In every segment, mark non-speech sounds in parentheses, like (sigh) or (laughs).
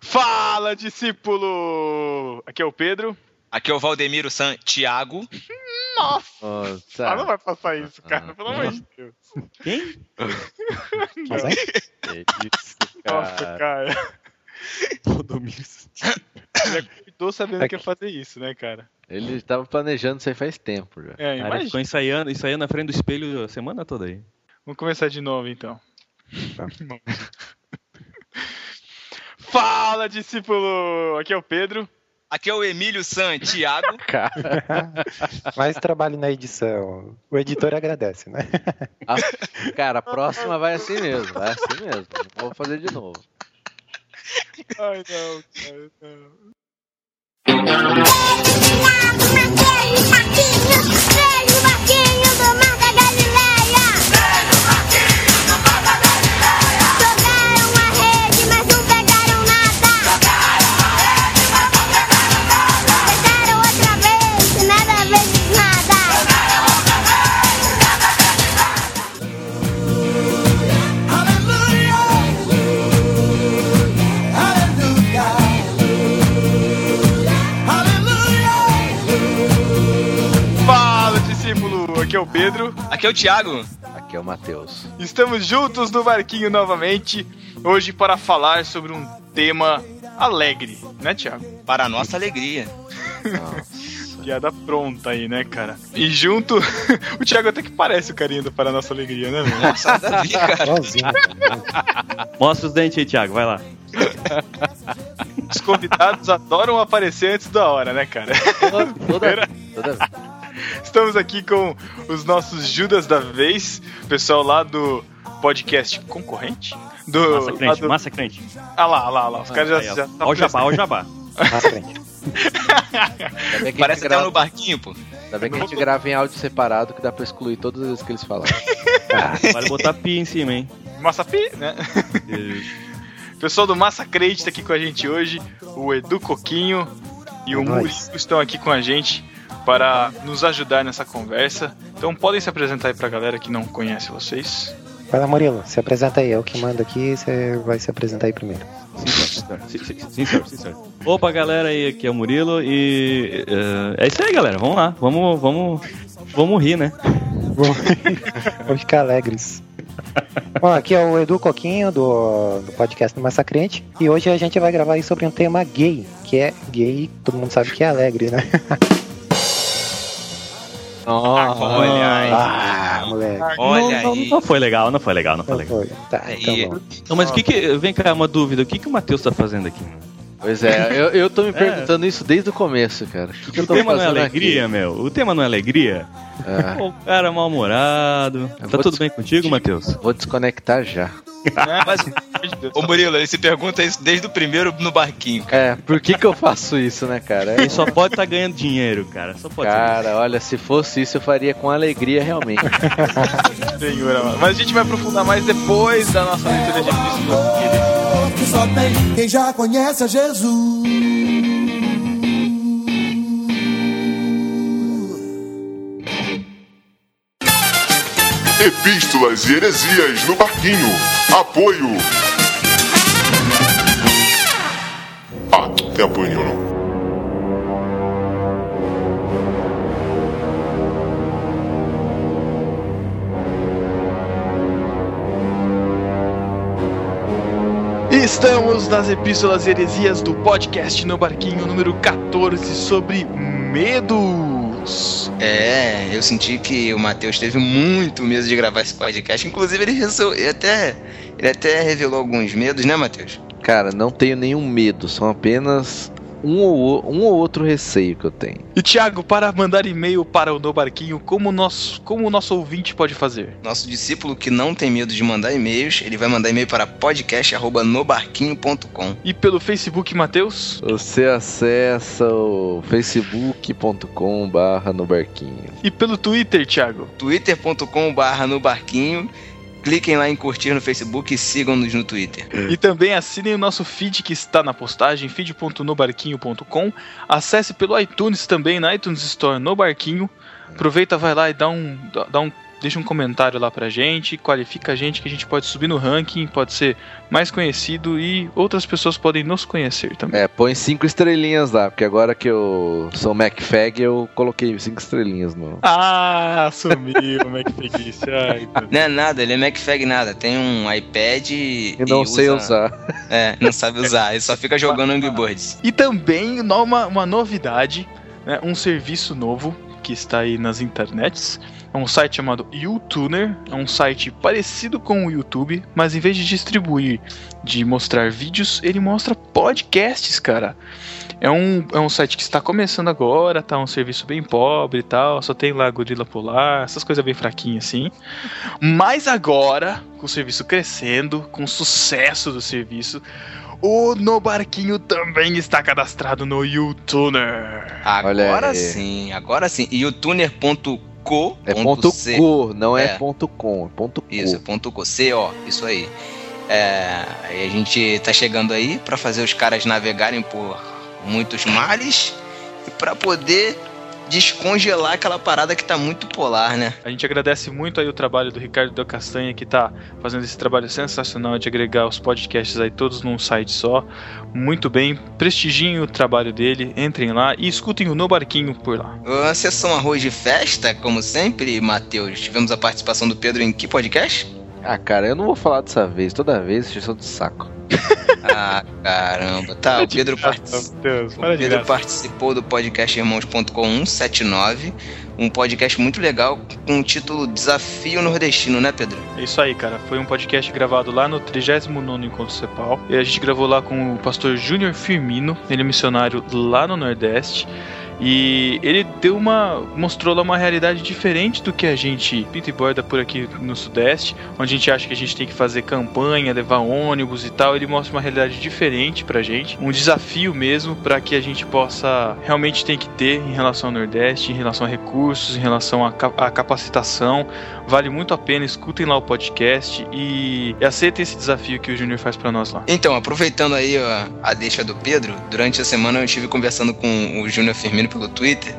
Fala, discípulo! Aqui é o Pedro. Aqui é o Valdemiro San Tiago. Nossa! Nossa. Ah, não vai passar isso, cara. Pelo amor de Deus. Quem? Não. Que isso, Nossa, cara. cara. Valdomiro. Ele acordou sabendo que ia fazer isso, né, cara? Ele tava planejando isso aí faz tempo já. É, Cara, imagina. ficou ensaiando, ensaiando na frente do espelho a semana toda aí. Vamos começar de novo, então. Tá. (laughs) Fala, discípulo! Aqui é o Pedro. Aqui é o Emílio San Tiago. (laughs) Cara, Mais trabalho na edição. O editor agradece, né? a, cara, a próxima vai assim mesmo. Vai assim mesmo. Vou fazer de novo. Ai, não, cara, não. O Pedro. Aqui é o Tiago. Aqui é o Matheus. Estamos juntos no barquinho novamente, hoje para falar sobre um tema alegre, né, Thiago? Para a nossa alegria. Nossa. (laughs) Piada pronta aí, né, cara? E junto, (laughs) o Thiago até que parece o carinha do Para a Nossa Alegria, né, meu? Nossa, nada cara. (laughs) Mostra os dentes aí, Thiago, vai lá. Os convidados adoram aparecer antes da hora, né, cara? Toda, toda, toda vez. Estamos aqui com os nossos Judas da vez, pessoal lá do podcast concorrente? Do, Massa crente, do- massa crente. Ah lá, ah lá, ah lá. Os caras já, Aí, ó. já Ó o jabá, ó o jabá. Bem que Parece até um grava, no barquinho, pô. ainda bem que a gente grava em áudio separado que dá pra excluir todas as vezes que eles falaram. (laughs) Vale botar pi em cima, hein? Massa Pi, né? Pessoal do Massa Crente tá aqui com a gente hoje, o Edu Coquinho e o É Murilo estão aqui com a gente para nos ajudar nessa conversa. Então podem se apresentar aí pra galera que não conhece vocês. Vai lá, Murilo, se apresenta aí. Eu que mando aqui, você vai se apresentar aí primeiro. Sincero, sincero, sincero, sincero. Opa, galera, aí aqui é o Murilo e eh, é isso aí, galera. Vamos lá, vamos, vamos, vamos rir, né? Vamos ficar alegres. (laughs) Bom, aqui é o Edu Coquinho do, do podcast do Massacrente e hoje a gente vai gravar aí sobre um tema gay, que é gay, todo mundo sabe que é alegre, né? (laughs) Olha aí. Ah, moleque. Olha não, aí. Não, não foi legal, não foi legal, não foi Não legal. foi. Tá, então. Não, mas o que que. Vem cá, uma dúvida. O que que o Matheus tá fazendo aqui? Pois é, eu, eu tô me (laughs) perguntando isso desde o começo, cara. O que, que eu O tô tema não é alegria, meu. O tema não é alegria. aqui? É, o cara mal-humorado. Tá tudo bem contigo, Matheus? vou desconectar já. (laughs) Mas, Pelo amor de Deus. ô Murilo, ele se pergunta isso desde o primeiro no barquinho. cara. É, por que que eu faço isso, né, cara? Ele só pode estar ganhando dinheiro, cara. Só pode ser. Cara, olha, se fosse isso eu faria com alegria realmente. (laughs) Senhor amado. Mas a gente vai aprofundar mais depois da nossa leitura de epístola. que só tem quem já conhece a Jesus. Epístolas e heresias no barquinho. Apoio. Ah, tem apoio nenhum não. Estamos nas epístolas e heresias do podcast no barquinho número 14 sobre É, eu senti que o Matheus teve muito medo de gravar esse podcast. Inclusive, ele, resol... ele até, ele até revelou alguns medos, né, Matheus? Cara, não tenho nenhum medo, são apenas um ou, um ou outro receio que eu tenho. E Thiago, para mandar e-mail para o No Barquinho, como o nosso, como o nosso ouvinte pode fazer? Nosso discípulo que não tem medo de mandar e-mails, ele vai mandar e-mail para podcast.nobarquinho.com. E pelo Facebook, Matheus? Você acessa o facebook.com barra no barquinho. E pelo Twitter, Thiago? twitter.com.br no barquinho. Cliquem lá em curtir no Facebook e sigam-nos no Twitter. E também assinem o nosso feed que está na postagem, feed.nobarquinho.com. Acesse pelo iTunes também, na iTunes Store no Barquinho. Aproveita, vai lá e dá um, dá- um deixa um comentário lá pra gente, qualifica a gente que a gente pode subir no ranking, pode ser mais conhecido e outras pessoas podem nos conhecer também. É, põe cinco estrelinhas lá, porque agora que eu sou MacFag, eu coloquei cinco estrelinhas no. Ah, sumiu (laughs) o Não é nada, ele é MacFag nada. Tem um iPad e. E não usa- sei usar. É, não sabe usar. Ele só fica jogando Angry Birds. E também uma, uma novidade, né, um serviço novo que está aí nas internets. É um site chamado YouTuner. É um site parecido com o YouTube, mas em vez de distribuir, de mostrar vídeos, ele mostra podcasts, cara. É um, é um site que está começando agora, tá um serviço bem pobre e tal, só tem lá Gorila Polar, essas coisas bem fraquinhas assim. Mas agora, com o serviço crescendo, com o sucesso do serviço, o No Barquinho também está cadastrado no YouTuner. Olha Agora sim, agora sim. E o tuner.co. É ponto C. co, não é, É. ponto com, é ponto co. Isso, ponto co. C, ó, isso aí. É, a gente tá chegando aí pra fazer os caras navegarem por muitos mares e pra poder descongelar aquela parada que tá muito polar, né? A gente agradece muito aí o trabalho do Ricardo Del Castanha, que tá fazendo esse trabalho sensacional de agregar os podcasts aí todos num site só. Muito bem, prestigiem o trabalho dele, entrem lá e escutem o No Barquinho por lá. A sessão arroz de festa, como sempre, Matheus. Tivemos a participação do Pedro em que podcast? Ah, cara, eu não vou falar dessa vez, toda vez, encheção de saco. Ah, caramba. Tá, o (laughs) Pedro, partic- Deus, o Pedro participou do podcast Irmãos.com 179, um podcast muito legal com o título Desafio Nordestino, né, Pedro? É isso aí, cara. Foi um podcast gravado lá no 39º Encontro Cepal. E a gente gravou lá com o pastor Júnior Firmino, ele é missionário lá no Nordeste. E ele deu uma. mostrou lá uma realidade diferente do que a gente pinta e borda por aqui no Sudeste, onde a gente acha que a gente tem que fazer campanha, levar ônibus e tal. Ele mostra uma realidade diferente pra gente, um desafio mesmo para que a gente possa realmente tem que ter em relação ao Nordeste, em relação a recursos, em relação à capacitação. Vale muito a pena, escutem lá o podcast e aceitem esse desafio que o Júnior faz pra nós lá. Então, aproveitando aí ó, a deixa do Pedro, durante a semana eu estive conversando com o Júnior Firmino pelo Twitter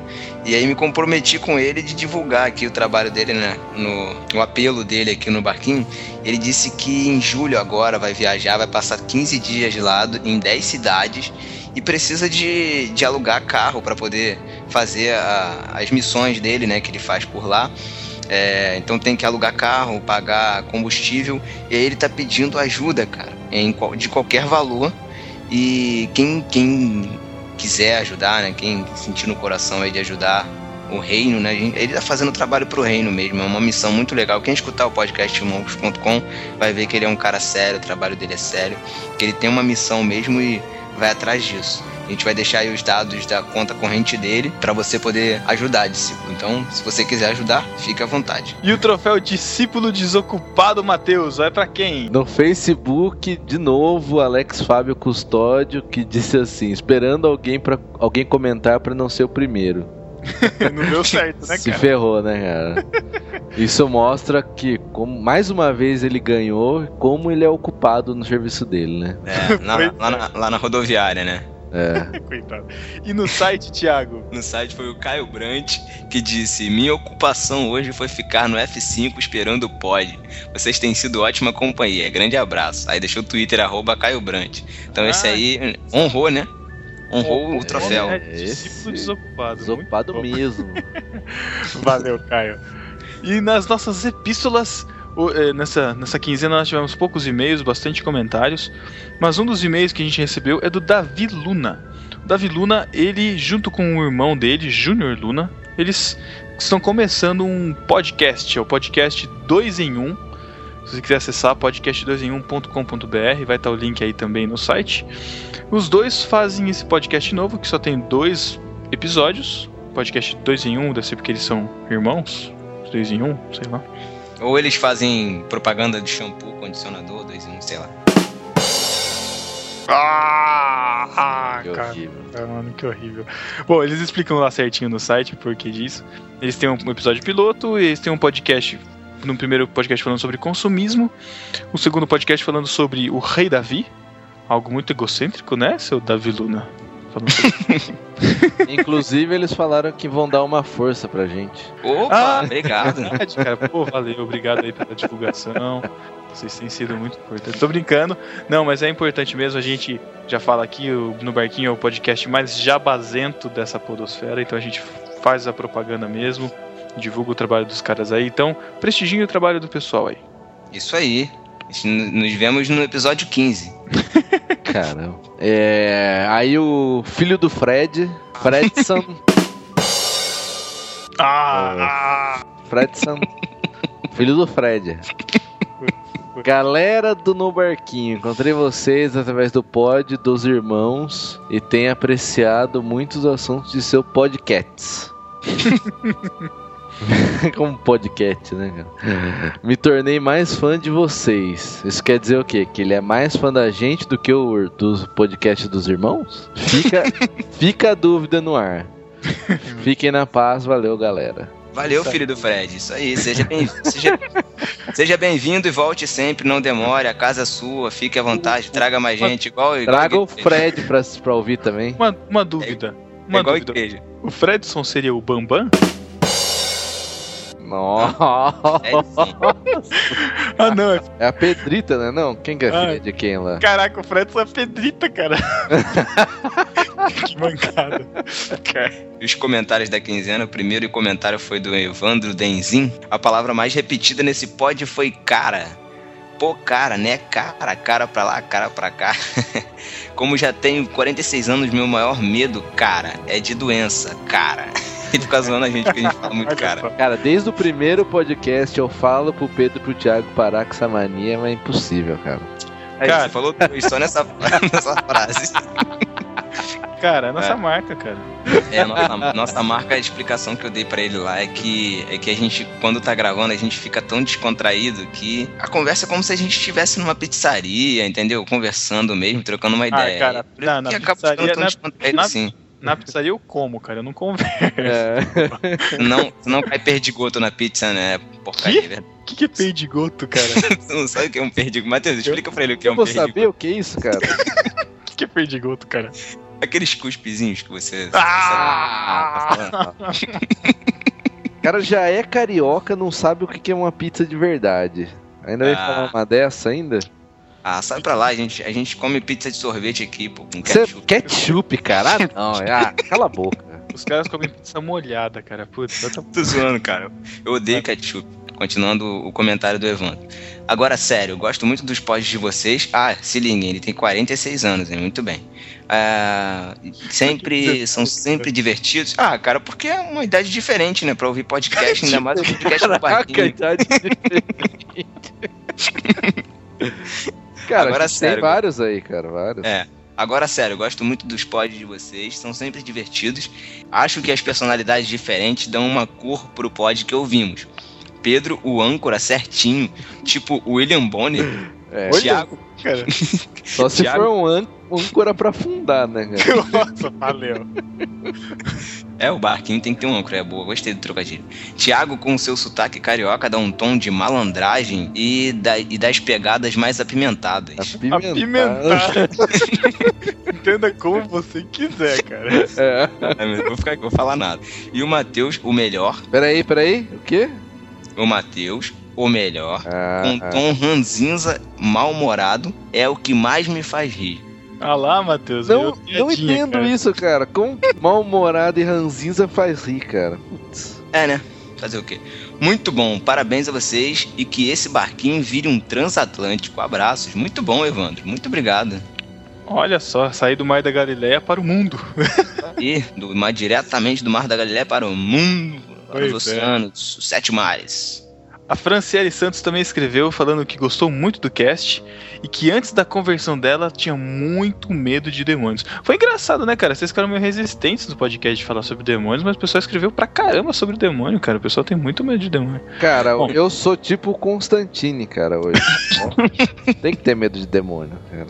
e aí me comprometi com ele de divulgar aqui o trabalho dele, né, no, o apelo dele aqui no barquinho. Ele disse que em julho agora vai viajar, vai passar 15 dias de lado em 10 cidades e precisa de, de alugar carro para poder fazer a- as missões dele, né, que ele faz por lá. É, então tem que alugar carro, pagar combustível. E aí ele tá pedindo ajuda, cara, em, de qualquer valor. E quem, quem quiser ajudar, né? Quem sentir no coração aí de ajudar o reino, né? Ele tá fazendo trabalho pro reino mesmo. É uma missão muito legal. Quem escutar o podcast irmãos.com vai ver que ele é um cara sério, o trabalho dele é sério, que ele tem uma missão mesmo e vai atrás disso. A gente vai deixar aí os dados da conta corrente dele para você poder ajudar, discípulo. Então, se você quiser ajudar, fique à vontade. E o troféu Discípulo Desocupado Matheus, vai pra quem? No Facebook, de novo, Alex Fábio Custódio, que disse assim, esperando alguém para alguém comentar pra não ser o primeiro. (laughs) Não deu certo, né, Se cara? ferrou, né, cara? (laughs) Isso mostra que, como, mais uma vez, ele ganhou e como ele é ocupado no serviço dele, né? É, na- lá, na, lá na rodoviária, né? É. (laughs) Coitado. E no site, Thiago? No site foi o Caio Brandt que disse: Minha ocupação hoje foi ficar no F5 esperando o pod. Vocês têm sido ótima companhia. Grande abraço. Aí deixou o Twitter, arroba Caio Brandt. Então esse Ah. aí honrou, né? Honrou o troféu. É, discípulo Esse- Desocupado. Desocupado mesmo. (laughs) Valeu, Caio. E nas nossas epístolas, eh, nessa, nessa quinzena nós tivemos poucos e-mails, bastante comentários, mas um dos e-mails que a gente recebeu é do Davi Luna. O Davi Luna, ele, junto com o irmão dele, Júnior Luna, eles estão começando um podcast, é o podcast 2 em 1. Se você quiser acessar podcast2em1.com.br, vai estar o link aí também no site. Os dois fazem esse podcast novo, que só tem dois episódios. Podcast 2 em 1, deve ser porque eles são irmãos. 2 em 1, sei lá. Ou eles fazem propaganda de shampoo, condicionador, dois em um, sei lá. Ah, Que horrível. Ah, mano, que horrível. Bom, eles explicam lá certinho no site o porquê disso. Eles têm um episódio piloto, eles têm um podcast. No primeiro podcast falando sobre consumismo, o segundo podcast falando sobre o rei Davi, algo muito egocêntrico, né, seu Davi Luna? Pra. (laughs) Inclusive, eles falaram que vão dar uma força pra gente. Opa, Ah, obrigado. (laughs) verdade, cara. Pô, valeu, obrigado aí pela divulgação. Vocês têm sido muito importantes. Tô brincando. Não, mas é importante mesmo. A gente já fala aqui, o No Barquinho é o podcast mais jabazento dessa podosfera, então a gente faz a propaganda mesmo, divulga o trabalho dos caras aí. Então, prestigiem o trabalho do pessoal aí. Isso aí. Nos vemos no episódio 15. (laughs) Caramba. É. Aí o filho do Fred, Fredson. (laughs) Ah! Fredson. Filho do Fred. Galera do No Barquinho, encontrei vocês através do pod dos irmãos e tenho apreciado muitos assuntos de seu podcast. (laughs) (laughs) Como podcast, né, cara? Me tornei mais fã de vocês. Isso quer dizer o quê? Que ele é mais fã da gente do que o do podcast dos irmãos? Fica, (laughs) fica a dúvida no ar. Fiquem na paz, valeu, galera. Valeu, filho do Fred. Isso aí. Seja bem-vindo. Seja, seja bem-vindo e volte sempre. Não demore. A casa é sua. Fique à vontade. Traga mais gente. Igual, igual Traga o. Fred pra, pra ouvir também. Uma, uma dúvida. É Uma igual dúvida. igreja. O Fredson seria o Bambam? Nossa. É. Ah, não. é- É a Pedrita, né? Não, quem que é Ah. filha de quem lá? Caraca, o Fredson é Pedrita, cara. que (laughs) mancada. E Os comentários da quinzena, o primeiro comentário foi do Evandro Denzin. A palavra mais repetida nesse pod foi cara. Pô, cara, né? Cara, cara pra lá, cara pra cá. (laughs) Como já tenho 46 anos, meu maior medo, cara, é de doença, cara. (laughs) (laughs) Ele fica zoando a gente porque a gente fala muito cara. Cara, desde o primeiro podcast eu falo pro Pedro e pro Thiago parar com essa mania, mas é impossível, cara. Aí Cara. você falou dois só nessa, (laughs) nessa frase. Cara, é nossa É. marca, cara. É, nossa, nossa marca, a explicação que eu dei pra ele lá é que, é que a gente, quando tá gravando, a gente fica tão descontraído que a conversa é como se a gente estivesse numa pizzaria, entendeu? Conversando mesmo, trocando uma ideia. cara, Por isso na- na que acaba pizzaria, tão na- descontraído na- assim. Na pizzaria eu como, cara. Eu não converso. É. (laughs) Não, não cai perdigoto na pizza, né? Porcaria. O que, que é perdigoto, cara? (laughs) Você não sabe o que é um perdigoto. Matheus, explica pra ele o que é Eu um vou perdigoto. saber o que é isso, cara. O (laughs) que, que é perdigoto, cara? Aqueles cuspezinhos que você. Ah! O cara já é carioca, não sabe o que é uma pizza de verdade. Ainda vai Ah. falar uma dessa ainda? Ah, sai pra lá, a gente, a gente come pizza de sorvete aqui, pô, com Cê- ketchup. ketchup, cara? Ah, não. Ah, cala a boca. Os caras comem pizza molhada, cara. Putz, outra... (laughs) Tô zoando, cara. Eu odeio ketchup. Continuando o comentário do Evandro. Agora, sério, eu gosto muito dos posts de vocês. Ah, se liguem, ele tem 46 anos, hein? Muito bem. Ah, sempre, são sempre divertidos. Ah, cara, porque é uma idade diferente, né? Pra ouvir podcast, ainda mais podcast do Caraca, Barquinho. idade diferente. (laughs) Cara, Agora, gente tem sério. vários aí, cara, vários. É. Agora, sério, eu gosto muito dos pods de vocês, são sempre divertidos. Acho que as personalidades diferentes dão uma cor pro pod que ouvimos. Pedro, o âncora, certinho. Tipo William Bonner. (laughs) É. Thiago, cara. (laughs) Só se Thiago- for um ân- âncora pra afundar, né, cara? (laughs) Nossa, valeu. É, o barquinho tem que ter um âncora, é boa, gostei do trocadilho. Tiago, com seu sotaque carioca, dá um tom de malandragem e, da- e das pegadas mais apimentadas. Apimentar. Apimentar. (laughs) Entenda como você quiser, cara. É. É, vou, ficar, vou falar nada. E o Matheus, o melhor. Peraí, peraí, o quê? O Matheus, o melhor. Ah, Com tom ranzinza, mal-humorado, é o que mais me faz rir. Ah lá, Matheus. não, não entendo cara. isso, cara. Como mal-humorado e ranzinza faz rir, cara. Putz. É, né? Fazer o quê? Muito bom, parabéns a vocês e que esse barquinho vire um transatlântico. Abraços. Muito bom, Evandro. Muito obrigado. Olha só, sair do Mar da Galileia para o mundo. (laughs) E do mar, diretamente do Mar da Galileia para o mundo, para os é. oceanos, os sete mares. A Franciele Santos também escreveu falando que gostou muito do cast e que antes da conversão dela tinha muito medo de demônios. Foi engraçado, né, cara? Vocês ficaram meio resistentes no podcast de falar sobre demônios, mas o pessoal escreveu pra caramba sobre demônio, cara. O pessoal tem muito medo de demônio. Cara, Bom. eu sou tipo Constantine, cara, hoje. (laughs) Tem que ter medo de demônio, cara.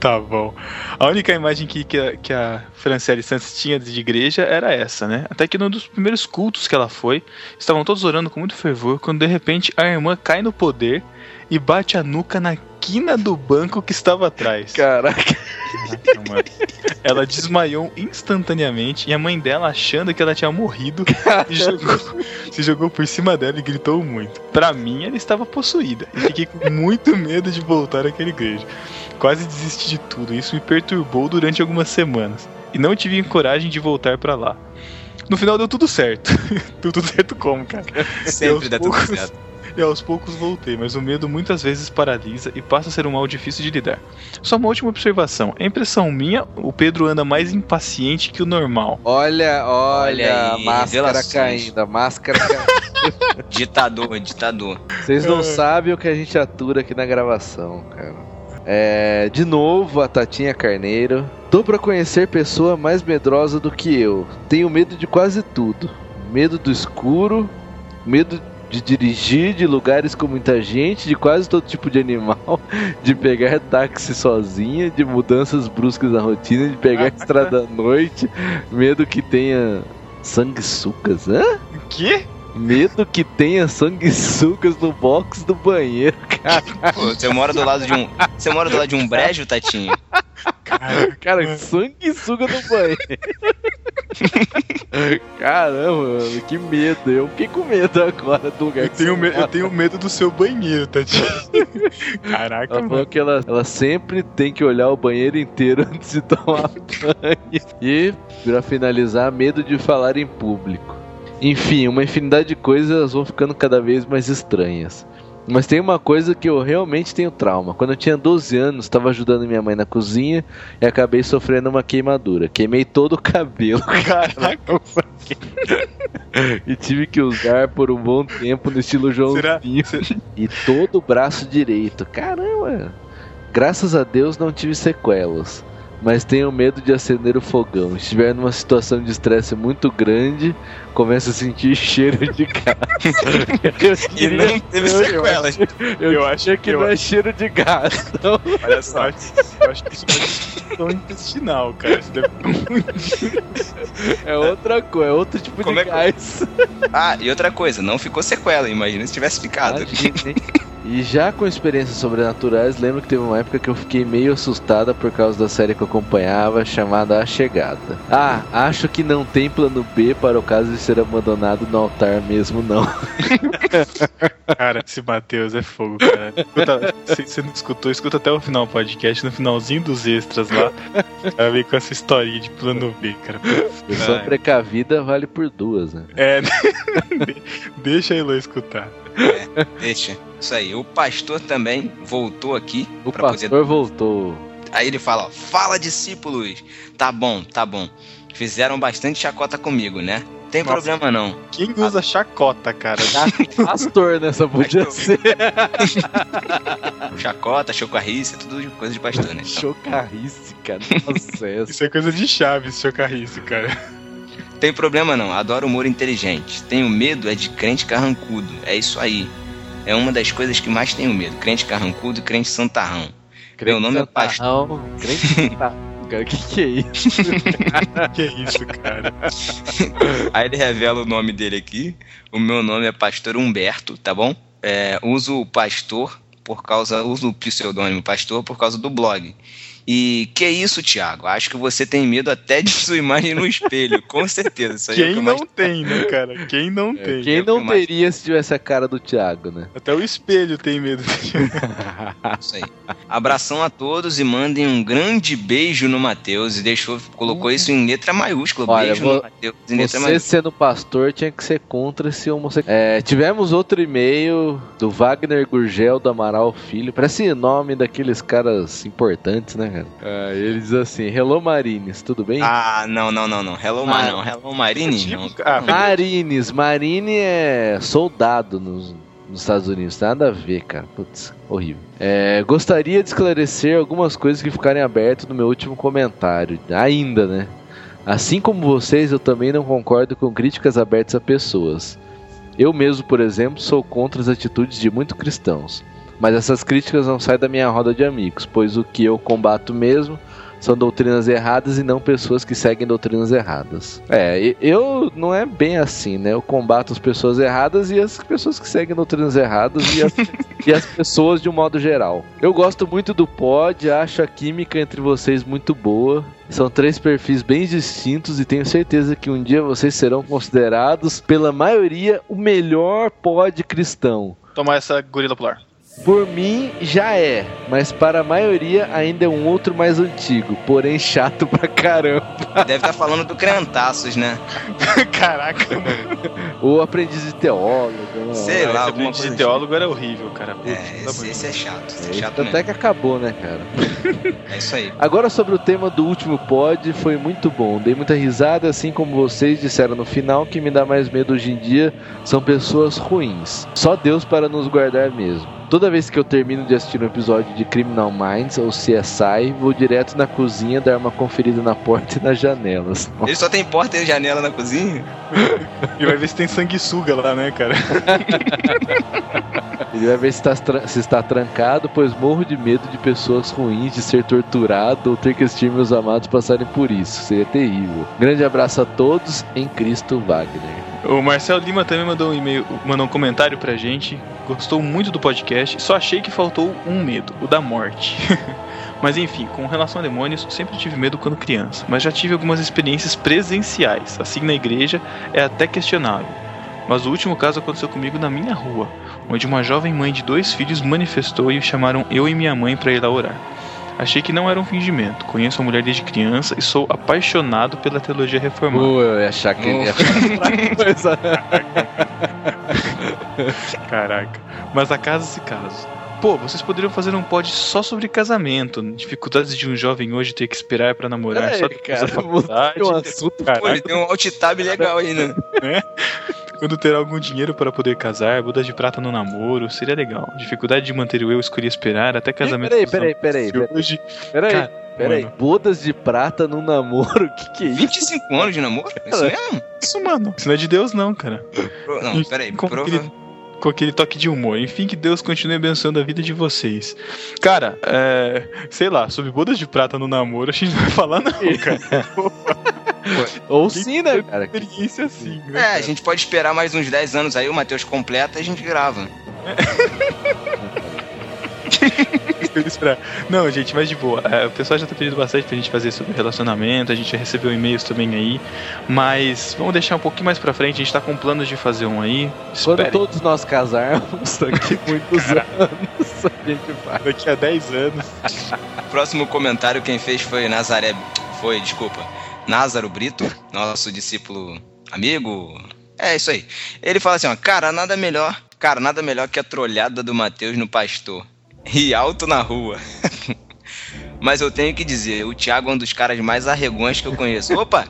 Tá bom. A única imagem que, que, a, que a Franciele Santos tinha de igreja era essa, né? Até que num dos primeiros cultos que ela foi, estavam todos orando com muito fervor, quando de repente a irmã cai no poder e bate a nuca na quina do banco que estava atrás. Caraca. Ela desmaiou instantaneamente e a mãe dela, achando que ela tinha morrido, se jogou, se jogou por cima dela e gritou muito. Pra mim, ela estava possuída e fiquei com muito medo de voltar àquela igreja. Quase desisti de tudo. Isso me perturbou durante algumas semanas e não tive coragem de voltar pra lá. No final deu tudo certo. (laughs) deu tudo certo como, cara? (laughs) Sempre dá tudo poucos- certo. (laughs) E aos poucos voltei, mas o medo muitas vezes paralisa e passa a ser um mal difícil de lidar. Só uma última observação. É impressão minha, o Pedro anda mais impaciente que o normal. Olha, olha, aí, máscara revelações. caindo, a máscara caindo. Ditador, ditador. Vocês não sabem o que a gente atura aqui na gravação, cara. É, de novo, a Tatinha Carneiro. Tô pra conhecer pessoa mais medrosa do que eu. Tenho medo de quase tudo. Medo do escuro, medo de dirigir de lugares com muita gente, de quase todo tipo de animal, (laughs) de pegar táxi sozinha, de mudanças bruscas na rotina, de pegar estrada à noite, medo que tenha sanguessucas, hã? O quê? Medo que tenha sanguessugas no box do banheiro, cara. Pô, você mora do lado de um. Você mora do lado de um brejo, Tatinho? Cara, sanguessuga no banheiro. (laughs) Caramba, mano, que medo. Eu fiquei com medo agora do lugar Eu que tenho, me- eu tenho medo do seu banheiro, Tati. (laughs) Caraca, Ela mano. falou que ela, ela sempre tem que olhar o banheiro inteiro (laughs) antes de tomar banho. E, pra finalizar, medo de falar em público. Enfim, uma infinidade de coisas vão ficando cada vez mais estranhas. Mas tem uma coisa que eu realmente tenho trauma. Quando eu tinha 12 anos, estava ajudando minha mãe na cozinha e acabei sofrendo uma queimadura. Queimei todo o cabelo. (laughs) Caraca, e tive que usar por um bom tempo no estilo Será- Joãozinho. E todo o braço direito. Caramba! Graças a Deus não tive sequelas. Mas tenho medo de acender o fogão. Se estiver numa situação de estresse muito grande, começo a sentir (laughs) cheiro de gás. eu E não teve sequelas. Eu, Eu acho que eu não é cheiro de gás. Não. Olha só. Eu acho que isso pode ser questão intestinal, cara. Isso deve É outra coisa, é outro tipo Como de é que- gás. Ah, e outra coisa, não ficou sequela, imagina se tivesse ficado. Imagina? E já com experiências sobrenaturais, lembro que teve uma época que eu fiquei meio assustada por causa da série que eu acompanhava, chamada A Chegada. Ah, acho que não tem plano B para o caso de ser abandonado no altar mesmo, não. (laughs) Cara, esse Matheus é fogo, cara. Você não escutou, escuta até o final do podcast. No finalzinho dos extras lá, ela vem com essa historinha de plano B, cara. Pessoa precavida vale por duas, né? É, (laughs) de- deixa a Elo escutar. Deixa. Isso aí. O pastor também voltou aqui. O pastor voltou. Aí ele fala, ó, fala discípulos. Tá bom, tá bom. Fizeram bastante chacota comigo, né? Tem Nossa. problema não. Quem usa chacota, cara? (laughs) Pastor, né? Só podia ser. (laughs) Chacota, chocarrice, tudo de coisa de pastor, né? Então, Chocarrice, cara. Nossa. (laughs) Isso é coisa de Chaves, chocarrice, cara. Tem problema não. Adoro humor inteligente. Tenho medo é de crente carrancudo. É isso aí. É uma das coisas que mais tenho medo. Crente carrancudo e crente santarrão. Meu nome é pastor. Santarrão. Crente santarrão. Cara, que que é isso? (laughs) Que isso, cara? Aí ele revela o nome dele aqui. O meu nome é Pastor Humberto, tá bom? É, uso o pastor por causa. Uso o pseudônimo pastor por causa do blog. E que isso, Thiago? Acho que você tem medo até de (laughs) sua imagem no espelho, com certeza. Isso aí é que Quem eu mais- não tem, né, cara? Quem não tem? Quem é não que mais- teria se tivesse a cara do Thiago, né? Até o espelho tem medo. (laughs) Isso aí. Abração a todos e mandem um grande beijo no Matheus. E deixou, colocou isso em letra maiúscula. Olha, beijo vou- no Matheus em letra Você maiúscula. sendo pastor tinha que ser contra esse homossexual. É, tivemos outro e-mail do Wagner Gurgel do Amaral Filho. Parece nome daqueles caras importantes, né, cara? Ah, ele diz assim: Hello Marines, tudo bem? Ah, não, não, não, não. Hello, Ah. Ma não. Hello, Marine, (laughs) não. Tipo, ah, Marines, Marine é soldado nos, nos Estados Unidos, nada a ver, cara. Putz, horrível. É, gostaria de esclarecer algumas coisas que ficarem abertas no meu último comentário. Ainda, né? Assim como vocês, eu também não concordo com críticas abertas a pessoas. Eu mesmo, por exemplo, sou contra as atitudes de muitos cristãos. Mas essas críticas não saem da minha roda de amigos, pois o que eu combato mesmo são doutrinas erradas e não pessoas que seguem doutrinas erradas. É, eu não é bem assim, né? Eu combato as pessoas erradas e as pessoas que seguem doutrinas erradas e as, (laughs) e as pessoas de um modo geral. Eu gosto muito do pod, acho a química entre vocês muito boa. São três perfis bem distintos e tenho certeza que um dia vocês serão considerados pela maioria o melhor pod cristão. Tomar essa gorila polar. Por mim já é, mas para a maioria ainda é um outro mais antigo, porém chato pra caramba. Deve estar falando do Crentaços, né? (laughs) Caraca, (laughs) mano. O aprendiz de teólogo, né? Sei lá, coisa de teólogo era horrível, cara. Putz, É, esse, esse é chato. Esse é É, chato Tanto mesmo. é que acabou, né, cara? (laughs) É isso aí. Agora sobre o tema do último pod, foi muito bom. Dei muita risada, assim como vocês disseram no final, que me dá mais medo hoje em dia são pessoas ruins. Só Deus para nos guardar mesmo. Toda vez que eu termino de assistir um episódio de Criminal Minds ou CSI, vou direto na cozinha dar uma conferida na porta e nas janelas. Ele só tem porta e janela na cozinha? (laughs) E vai ver se tem sanguessuga lá, né, cara? (laughs) Ele vai ver se está, se está trancado, pois morro de medo de pessoas ruins, de ser torturado ou ter que assistir meus amados passarem por isso. Seria terrível. Grande abraço a todos em Cristo Wagner. O Marcel Lima também mandou um e-mail, mandou um comentário pra gente. Gostou muito do podcast, só achei que faltou um medo, o da morte. (laughs) mas enfim, com relação a demônios, sempre tive medo quando criança, mas já tive algumas experiências presenciais, assim na igreja é até questionável. Mas o último caso aconteceu comigo na minha rua, onde uma jovem mãe de dois filhos manifestou e chamaram eu e minha mãe para ir lá orar. Achei que não era um fingimento. Conheço a mulher desde criança e sou apaixonado pela teologia reformada. Pô, eu ia achar que ele ia falar coisa. (laughs) Caraca. Mas a casa se caso. Pô, vocês poderiam fazer um pod só sobre casamento, dificuldades de um jovem hoje ter que esperar pra namorar Peraí, só cara, faculdade, o assunto, Pô, ele tem um alt tab legal aí, (laughs) né? Quando ter algum dinheiro para poder casar, bodas de prata no namoro, seria legal. Dificuldade de manter o eu escolhi esperar, até casamento. Peraí, peraí, peraí, peraí. Hoje, Peraí, Cara, peraí. mano. Bodas de prata num namoro? O (laughs) que, que é isso? 25 anos de namoro? Isso mesmo? isso, mano. Isso não é de Deus, não, cara. Pro- Não, peraí. Com Prova... aquele, com aquele toque de humor. Enfim, que Deus continue abençoando a vida de vocês. Cara, é, sei lá, sobre bodas de prata no namoro, a gente não vai falar, não, (laughs) cara. (laughs) Ou sim, né, cara? Experiência assim, né? É, cara? a gente pode esperar mais uns 10 anos aí, o Matheus completa e a gente grava. (laughs) Não, gente, mas de boa. É, o pessoal já tá pedindo bastante pra gente fazer sobre relacionamento, a gente já recebeu e-mails também aí. Mas vamos deixar um pouquinho mais pra frente, a gente tá com planos de fazer um aí. Quando Espere, todos nós casarmos, daqui (laughs) muitos anos, a gente vai. daqui a 10 anos. Próximo comentário quem fez foi Nazaré. Foi, desculpa. Názaro Brito, nosso discípulo amigo. É isso aí. Ele fala assim, ó, cara, nada melhor. Cara, nada melhor que a trolhada do Matheus no pastor. E alto na rua. (laughs) Mas eu tenho que dizer, o Thiago é um dos caras mais arregões que eu conheço. Opa!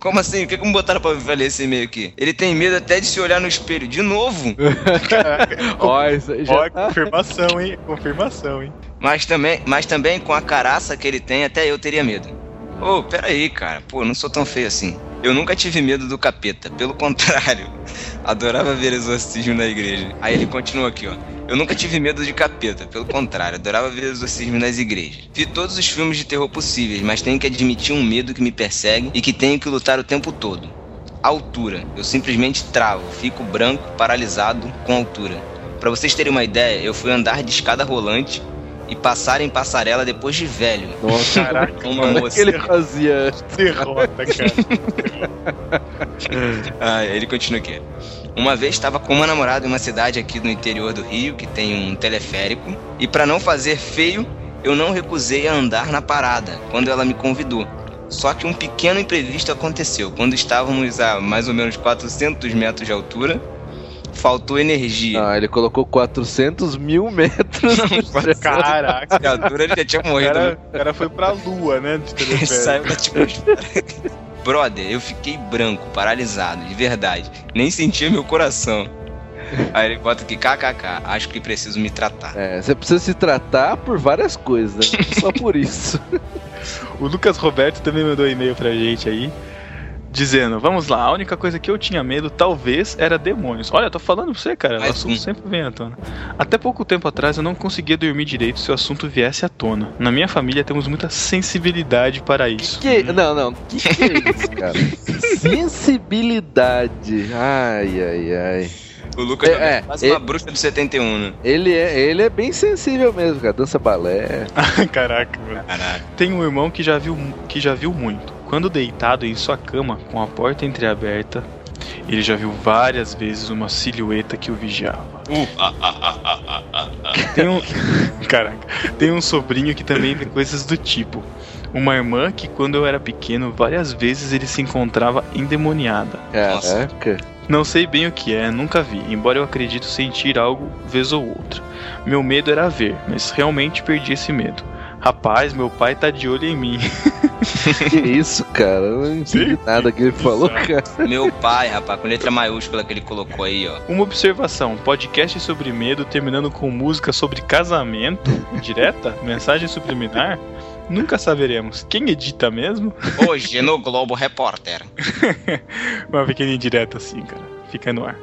Como assim? O que, que me botaram pra valer esse e-mail aqui? Ele tem medo até de se olhar no espelho. De novo! (laughs) Ó, isso aí já Ó, tá. confirmação, hein? Confirmação, hein? Mas também, mas também com a caraça que ele tem, até eu teria medo. Ô, peraí, cara. Pô, não sou tão feio assim. Eu nunca tive medo do capeta. Pelo (laughs) contrário. Adorava ver exorcismo na igreja. Aí ele continua aqui, ó. Eu nunca tive medo de capeta. Pelo contrário, adorava ver exorcismo nas igrejas. Vi todos os filmes de terror possíveis, mas tenho que admitir um medo que me persegue e que tenho que lutar o tempo todo. Altura. Eu simplesmente travo, fico branco, paralisado com altura. Pra vocês terem uma ideia, eu fui andar de escada rolante e passar em passarela depois de velho. Nossa, Caraca, Uma moça. que ele fazia? derrota, cara. (laughs) Ah, ele continua aqui. Uma vez estava com uma namorada em uma cidade aqui no interior do Rio que tem um teleférico e para não fazer feio, eu não recusei a andar na parada quando ela me convidou. Só que um pequeno imprevisto aconteceu. Quando estávamos a mais ou menos 400 metros de altura, faltou energia. Ah, ele colocou 400 mil metros. (laughs) Caraca. Altura ele já tinha O morrido. cara, o cara foi pra lua, né? De saiu da (laughs) atmosfera. Brother, eu fiquei branco, paralisado, de verdade. Nem sentia meu coração. Aí ele bota aqui, kkk, acho que preciso me tratar. É, você precisa se tratar por várias coisas, né? Só por isso. (laughs) O Lucas Roberto também mandou um e-mail pra gente aí. Dizendo: Vamos lá, a única coisa que eu tinha medo talvez era demônios. Olha, tô falando pra você, cara, o Mais assunto um. sempre vem à tona. Até pouco tempo atrás eu não conseguia dormir direito se o assunto viesse à tona. Na minha família temos muita sensibilidade para isso. Que, não, não. Que que é isso, (laughs) cara? Sensibilidade. Ai, ai, ai. O Lucas É, é, é, quase é- uma bruxa do 71, né? Ele é, ele é bem sensível mesmo, cara. Dança balé. (laughs) Caraca, mano. Caraca. Tem um irmão que já viu que já viu muito. Quando deitado em sua cama, com a porta entreaberta, ele já viu várias vezes uma silhueta que o vigiava. (laughs) Tem um. (laughs) Caraca. Tem um sobrinho que também vê coisas do tipo. Uma irmã que, quando eu era pequeno, várias vezes ele se encontrava endemoniada. Caraca. Não sei bem o que é, nunca vi, embora eu acredito sentir algo vez ou outra. Meu medo era ver, mas realmente perdi esse medo. Rapaz, meu pai tá de olho em mim. Que isso, cara? Eu não entendi nada que ele falou, cara. Meu pai, rapaz, com letra maiúscula que ele colocou aí, ó. Uma observação: podcast sobre medo terminando com música sobre casamento, direta, (laughs) mensagem subliminar. Nunca saberemos. Quem edita mesmo? Hoje no Globo Repórter. (laughs) Uma pequena indireta assim, cara. Fica no ar.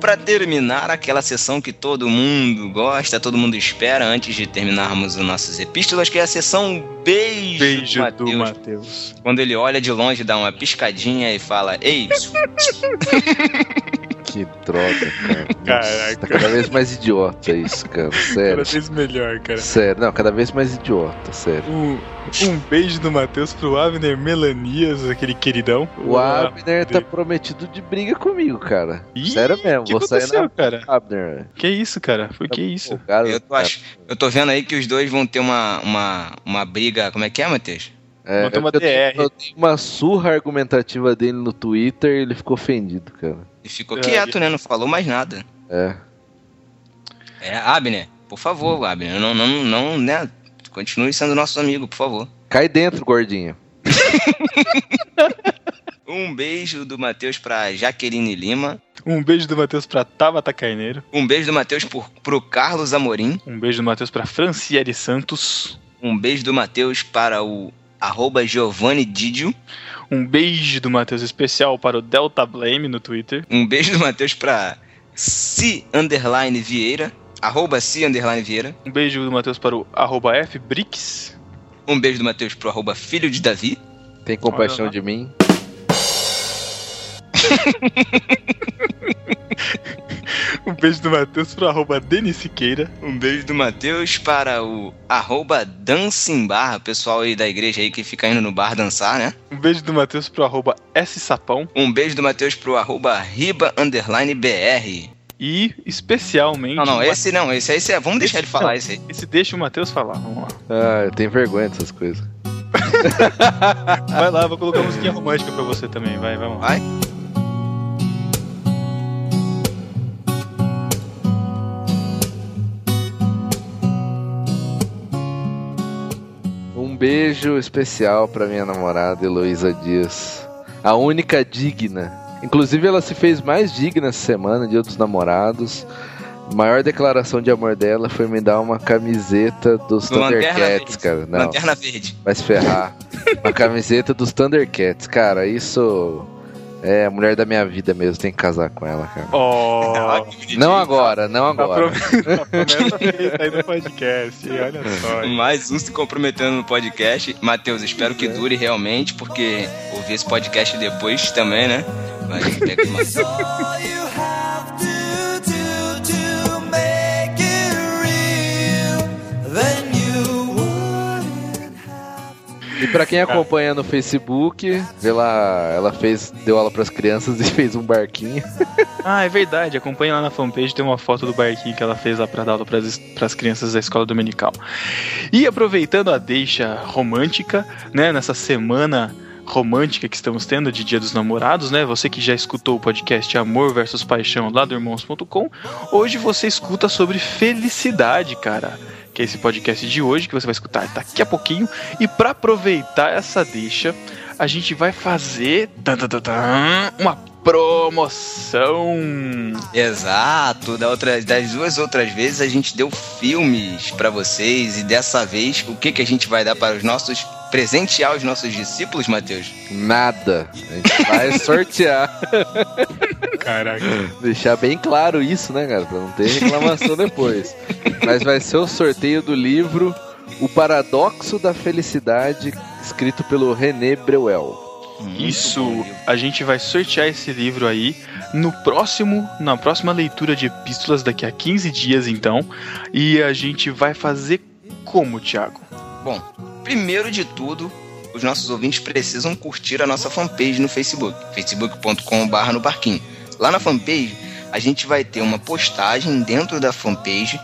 Pra terminar aquela sessão que todo mundo gosta, todo mundo espera antes de terminarmos as nossas epístolas, que é a sessão Beijo, Beijo do do Mateus. Matheus. Quando ele olha de longe, dá uma piscadinha e fala: Ei, (laughs) Que droga, cara. (laughs) Nossa, Caraca. Tá cada vez mais idiota isso, cara. Cada Sério. vez melhor, cara. Sério, não, cada vez mais idiota, sério. Um, um beijo do Matheus pro Avner Melanias, aquele queridão. O Abner tá prometido de briga comigo, cara. Ih, Sério mesmo, O que vou sair na cara? Abner. Que isso, cara? Foi que isso? Cara, eu tô, ach... eu tô vendo aí que os dois vão ter uma, uma, uma briga. Como é que é, Matheus? É, Vou tomar eu tenho- DR. Eu tenho uma surra argumentativa dele no Twitter e ele ficou ofendido, cara. E ficou É, quieto, né? Não falou mais nada. É. É, Abner, por favor, Abner, não, não, não, né? Continue sendo nosso amigo, por favor. Cai dentro, gordinho. (laughs) Um beijo do Matheus pra Jaqueline Lima. Um beijo do Matheus pra Tabata Carneiro. Um beijo do Matheus por, pro Carlos Amorim. Um beijo do Matheus pra Franciele Santos. Um beijo do Matheus para o arroba Giovanni Didio. Um beijo do Matheus especial para o Delta Blame no Twitter. Um beijo do Matheus pra C underline Vieira. Arroba C underline Vieira. Um beijo do Matheus para o arroba FBrix. Um beijo do Matheus pro arroba Filho de Davi. Tem compaixão de mim. (laughs) Um beijo do Matheus pro arroba Denis Siqueira. Um beijo do Matheus para o arroba Dancing Bar, o pessoal aí da igreja aí que fica indo no bar dançar, né? Um beijo do Matheus pro arroba S Sapão. Um beijo do Matheus pro arroba Riba underline BR. E especialmente. Não, não, esse não, esse aí, esse é, vamos deixar ele falar esse aí. Esse deixa o Matheus falar. Vamos lá. Ah, eu tenho vergonha dessas coisas. (laughs) Vai lá, vou colocar musiquinha romântica pra você também. Vai, vamos lá. Vai. Beijo especial pra minha namorada Heloísa Dias. A única digna. Inclusive, ela se fez mais digna essa semana, Dia dos Namorados. A maior declaração de amor dela foi me dar uma camiseta dos Thundercats, cara. Não, Lanterna Verde. vai se ferrar. uma camiseta dos Thundercats, cara. Isso é a mulher da minha vida mesmo. Tem que casar com ela, cara. Oh, Não agora, não a agora. promessa feita aí no podcast. Olha só. Mais um se comprometendo no podcast. Matheus, espero que dure realmente, porque ouvir esse podcast depois também, né? Vai pegar uma... E pra quem acompanha no Facebook, vê lá, ela fez, deu aula pras crianças e (laughs) fez um barquinho. Ah, é verdade. Acompanhe lá na fanpage, tem uma foto do barquinho que ela fez lá pra dar aula pras, pras crianças da escola dominical. E aproveitando a deixa romântica, né, nessa semana romântica que estamos tendo de Dia dos Namorados, né? Você que já escutou o podcast Amor versus Paixão lá do irmãos.com, hoje você escuta sobre felicidade, cara. Que é esse podcast de hoje que você vai escutar daqui a pouquinho. E pra aproveitar essa deixa, a gente vai fazer tan, tan, tan, tan, uma promoção. Exato. Da outra, das duas outras vezes a gente deu filmes pra vocês e dessa vez o que, que a gente vai dar para os nossos presentear os nossos discípulos, Matheus? Nada. A gente vai sortear. (laughs) Caraca. (laughs) Deixar bem claro isso, né, cara? Pra não ter reclamação (laughs) depois. Mas vai ser o sorteio do livro O Paradoxo da Felicidade, escrito pelo René Breuel. Isso, a gente vai sortear esse livro aí no próximo, na próxima leitura de epístolas daqui a 15 dias, então. E a gente vai fazer como, Thiago? Bom, primeiro de tudo, os nossos ouvintes precisam curtir a nossa fanpage no Facebook, facebook.com.br no barquinho. Lá na fanpage, a gente vai ter uma postagem dentro da fanpage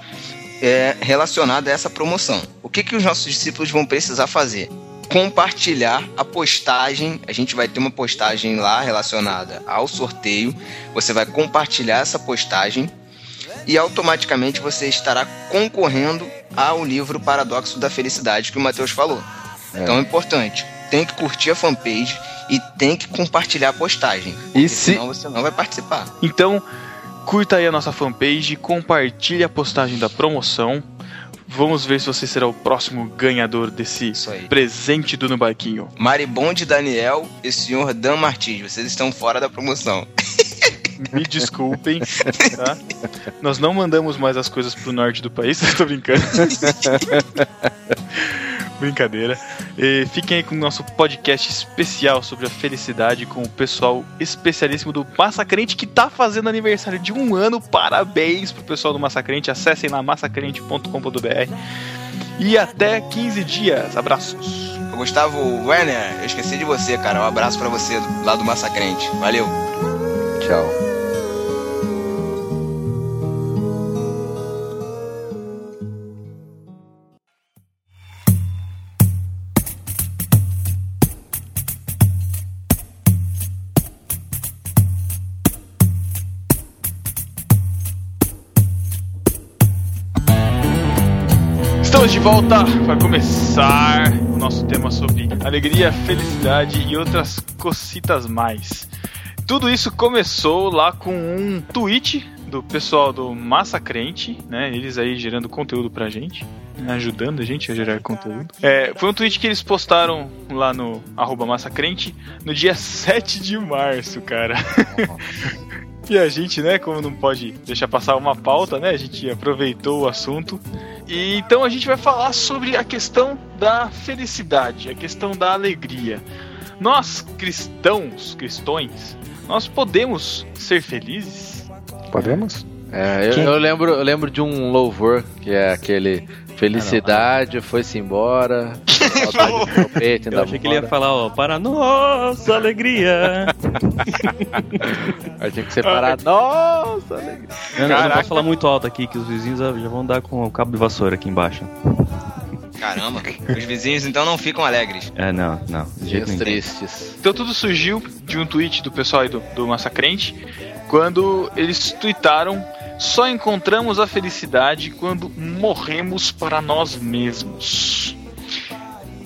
é, relacionada a essa promoção. O que, que os nossos discípulos vão precisar fazer? Compartilhar a postagem. A gente vai ter uma postagem lá relacionada ao sorteio. Você vai compartilhar essa postagem e automaticamente você estará concorrendo ao livro Paradoxo da Felicidade que o Matheus falou. Então é importante, tem que curtir a fanpage e tem que compartilhar a postagem. E se- senão você não vai participar. Então, curta aí a nossa fanpage, compartilhe a postagem da promoção. Vamos ver se você será o próximo ganhador desse presente do No Barquinho. Maribonde Daniel e o senhor Dan Martins, vocês estão fora da promoção. (laughs) Me desculpem, tá? Nós não mandamos mais as coisas pro norte do país, (laughs) tô brincando. (laughs) Brincadeira. E fiquem aí com o nosso podcast especial sobre a felicidade com o pessoal especialíssimo do Massacrente que tá fazendo aniversário de um ano. Parabéns pro pessoal do Massacrente. Acessem lá massacrente.com.br. E até 15 dias. Abraços. Gustavo Werner, eu esqueci de você, cara. Um abraço pra você lá do Massacrente. Valeu. Tchau. Volta para começar o nosso tema sobre alegria, felicidade e outras cocitas mais. Tudo isso começou lá com um tweet do pessoal do Massacrente, né? Eles aí gerando conteúdo pra gente, né? ajudando a gente a gerar conteúdo. É, foi um tweet que eles postaram lá no arroba Massacrente no dia 7 de março, cara. (laughs) E a gente, né, como não pode deixar passar uma pauta, né, a gente aproveitou o assunto. E então a gente vai falar sobre a questão da felicidade, a questão da alegria. Nós cristãos, cristões, nós podemos ser felizes? Podemos? É, eu, eu lembro, eu lembro de um louvor que é aquele Felicidade foi-se embora. (laughs) trompete, Eu achei que ele ia falar, ó, para nossa alegria. (laughs) Aí tinha que separar. Nossa, alegria. Eu não, não Caraca. posso falar muito alto aqui, que os vizinhos já vão dar com o cabo de vassoura aqui embaixo. Caramba, os vizinhos então não ficam alegres. É, não, não. Dias tristes. Então tudo surgiu de um tweet do pessoal aí do, do Massacrente, quando eles tweetaram só encontramos a felicidade quando morremos para nós mesmos.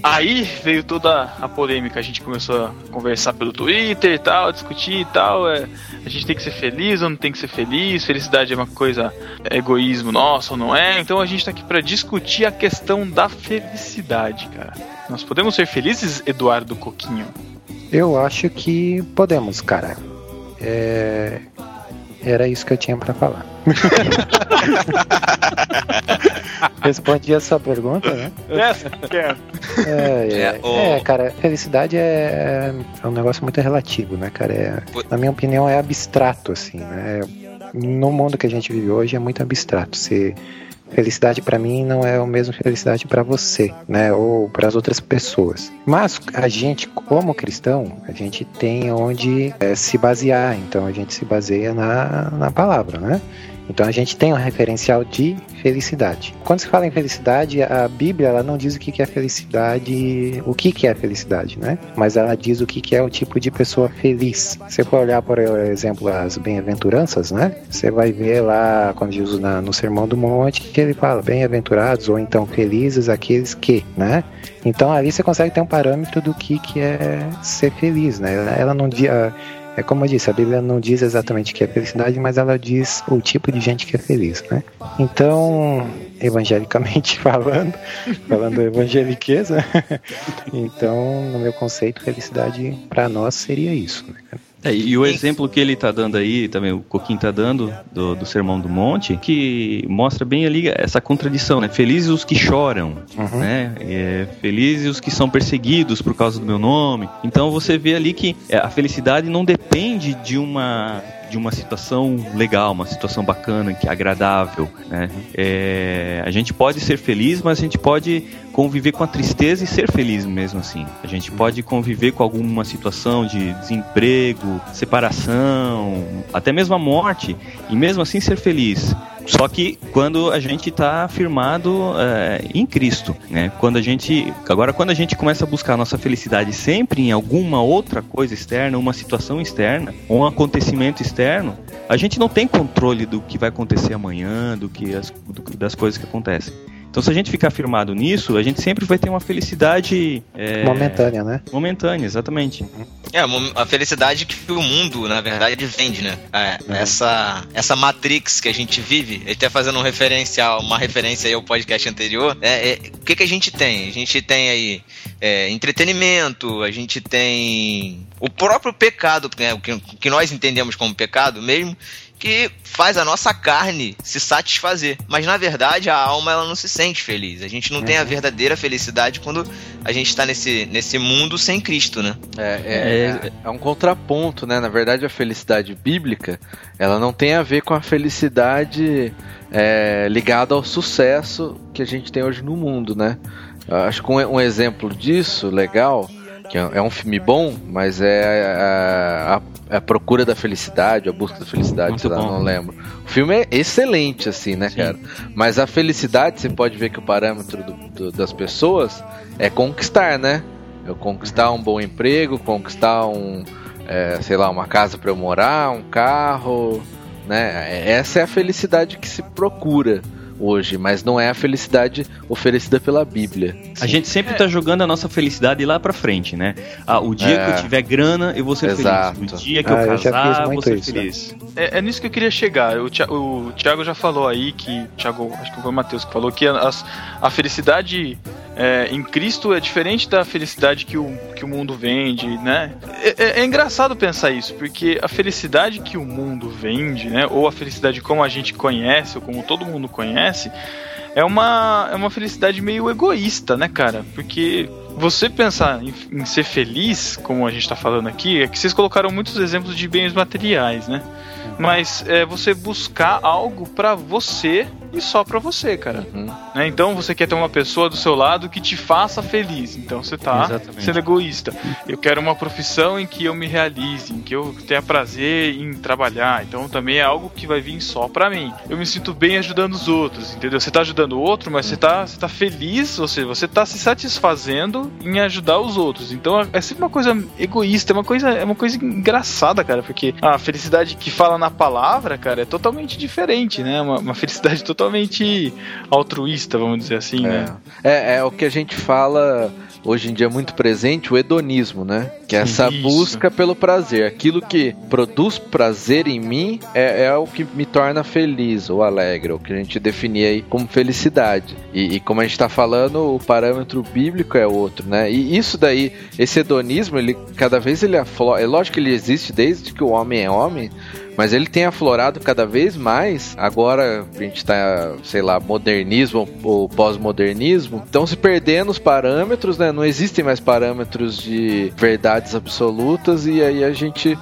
Aí veio toda a polêmica, a gente começou a conversar pelo Twitter e tal, discutir e tal. É, a gente tem que ser feliz ou não tem que ser feliz? Felicidade é uma coisa, é egoísmo nosso ou não é? Então a gente tá aqui para discutir a questão da felicidade, cara. Nós podemos ser felizes, Eduardo Coquinho? Eu acho que podemos, cara. É... Era isso que eu tinha pra falar. (laughs) Respondi a sua pergunta, né? É, é, É, o- é, cara, felicidade é, é um negócio muito relativo, né, cara? É, na minha opinião, é abstrato, assim, né? No mundo que a gente vive hoje é muito abstrato. Se felicidade pra mim não é o mesmo felicidade pra você, né? Ou para as outras pessoas. Mas a gente, como cristão, a gente tem onde é, se basear. Então a gente se baseia na, na palavra, né? Então a gente tem um referencial de felicidade. Quando se fala em felicidade, a Bíblia ela não diz o que é felicidade, o que é felicidade, né? Mas ela diz o que é o tipo de pessoa feliz. Se for olhar, por exemplo, as bem-aventuranças, né? Você vai ver lá quando Jesus na- no Sermão do Monte que ele fala bem-aventurados ou então felizes aqueles que, né? Então ali você consegue ter um parâmetro do que que é ser feliz, né? Ela não di- a- É como eu disse, a Bíblia não diz exatamente o que é felicidade, mas ela diz o tipo de gente que é feliz, né? Então, evangelicamente (laughs) falando, falando evangeliqueza, (laughs) então, no meu conceito, felicidade para nós seria isso, né? É, e o exemplo que ele tá dando aí, também o Coquinho tá dando, do, do Sermão do Monte, que mostra bem ali essa contradição, né? Felizes os que choram, Uhum. né? É, felizes os que são perseguidos por causa do meu nome. Então você vê ali que é, a felicidade não depende de uma de uma situação legal, uma situação bacana, que é agradável, né? É, a gente pode ser feliz, mas a gente pode conviver com a tristeza e ser feliz mesmo assim. A gente pode conviver com alguma situação de desemprego, separação, até mesmo a morte, e mesmo assim ser feliz. Só que quando a gente está firmado é, em Cristo, né? Quando a gente, agora quando a gente começa a buscar a nossa felicidade sempre em alguma outra coisa externa, uma situação externa, um acontecimento externo, a gente não tem controle do que vai acontecer amanhã, do que as, do- das coisas que acontecem. Então, se a gente ficar firmado nisso, a gente sempre vai ter uma felicidade é, Momentânea, né? momentânea, exatamente. É, a felicidade que o mundo, na verdade, vende, né? É, essa, essa Matrix que a gente vive, ele tá fazendo um referencial, uma referência aí ao podcast anterior, é, é, o que, que a gente tem? A gente tem aí é, entretenimento, a gente tem o próprio pecado, né, o que, o que nós entendemos como pecado mesmo, que faz a nossa carne se satisfazer. Mas na verdade a alma ela não se sente feliz. A gente não tem a verdadeira felicidade quando a gente está nesse, nesse mundo sem Cristo, né? É, é, é, é um contraponto, né? Na verdade, a felicidade bíblica, ela não tem a ver com a felicidade é, ligada ao sucesso que a gente tem hoje no mundo, né? Eu acho que um, um exemplo disso, legal, que é é um filme bom, mas é a, a- a procura da felicidade, a busca da felicidade, Muito sei lá, bom. não lembro. O filme é excelente, assim, né, Sim. cara? Mas a felicidade, você pode ver que o parâmetro do- do- das pessoas é conquistar, né? Eu conquistar um bom emprego, conquistar um, é, sei lá, uma casa para eu morar, um carro, né? Essa é a felicidade que se procura hoje, mas não é a felicidade oferecida pela Bíblia. A gente sempre tá jogando a nossa felicidade lá pra frente, né? Ah, o dia É. que eu tiver grana, eu vou ser Exato. feliz. O dia que Ah, eu casar, eu vou ser isso, feliz. É, é nisso que eu queria chegar. O, Thi- o Thiago já falou aí que. Thiago, acho que foi o Matheus que falou que a, a felicidade é, em Cristo é diferente da felicidade que o, que o mundo vende, né? É, é- é engraçado pensar isso, porque a felicidade que o mundo vende, né? Ou a felicidade como a gente conhece, ou como todo mundo conhece, é uma, é uma felicidade meio egoísta, né, cara? Porque você pensar em, em ser feliz, como a gente tá falando aqui, é que vocês colocaram muitos exemplos de bens materiais, né? Mas é você buscar algo pra você e só pra você, cara. Uhum. Né? Então você quer ter uma pessoa do seu lado que te faça feliz. Então você tá Exatamente. sendo egoísta. Eu quero uma profissão em que eu me realize, em que eu tenha prazer em trabalhar. Então também é algo que vai vir só pra mim. Eu me sinto bem ajudando os outros, entendeu? Você tá ajudando o outro, mas você tá, você tá feliz, ou seja, você tá se satisfazendo em ajudar os outros. Então é sempre uma coisa egoísta, é uma coisa, é uma coisa engraçada, cara, porque a felicidade que fala na palavra, cara, é totalmente diferente, né? Uma, uma felicidade totalmente altruísta, vamos dizer assim, né? É, é o que a gente fala hoje em dia muito presente, o hedonismo, né? Que é essa Isso. busca pelo prazer. Aquilo que produz prazer em mim é, é o que me torna feliz ou alegre, o que a gente definia aí como felicidade. E, e como a gente tá falando, o parâmetro bíblico é outro, né? E isso daí, esse hedonismo, ele cada vez ele aflora. É lógico que ele existe desde que o homem é homem, mas ele tem aflorado cada vez mais. Agora a gente tá, sei lá, modernismo ou pós-modernismo, estão se perdendo os parâmetros, né? Não existem mais parâmetros de verdades absolutas e aí a gente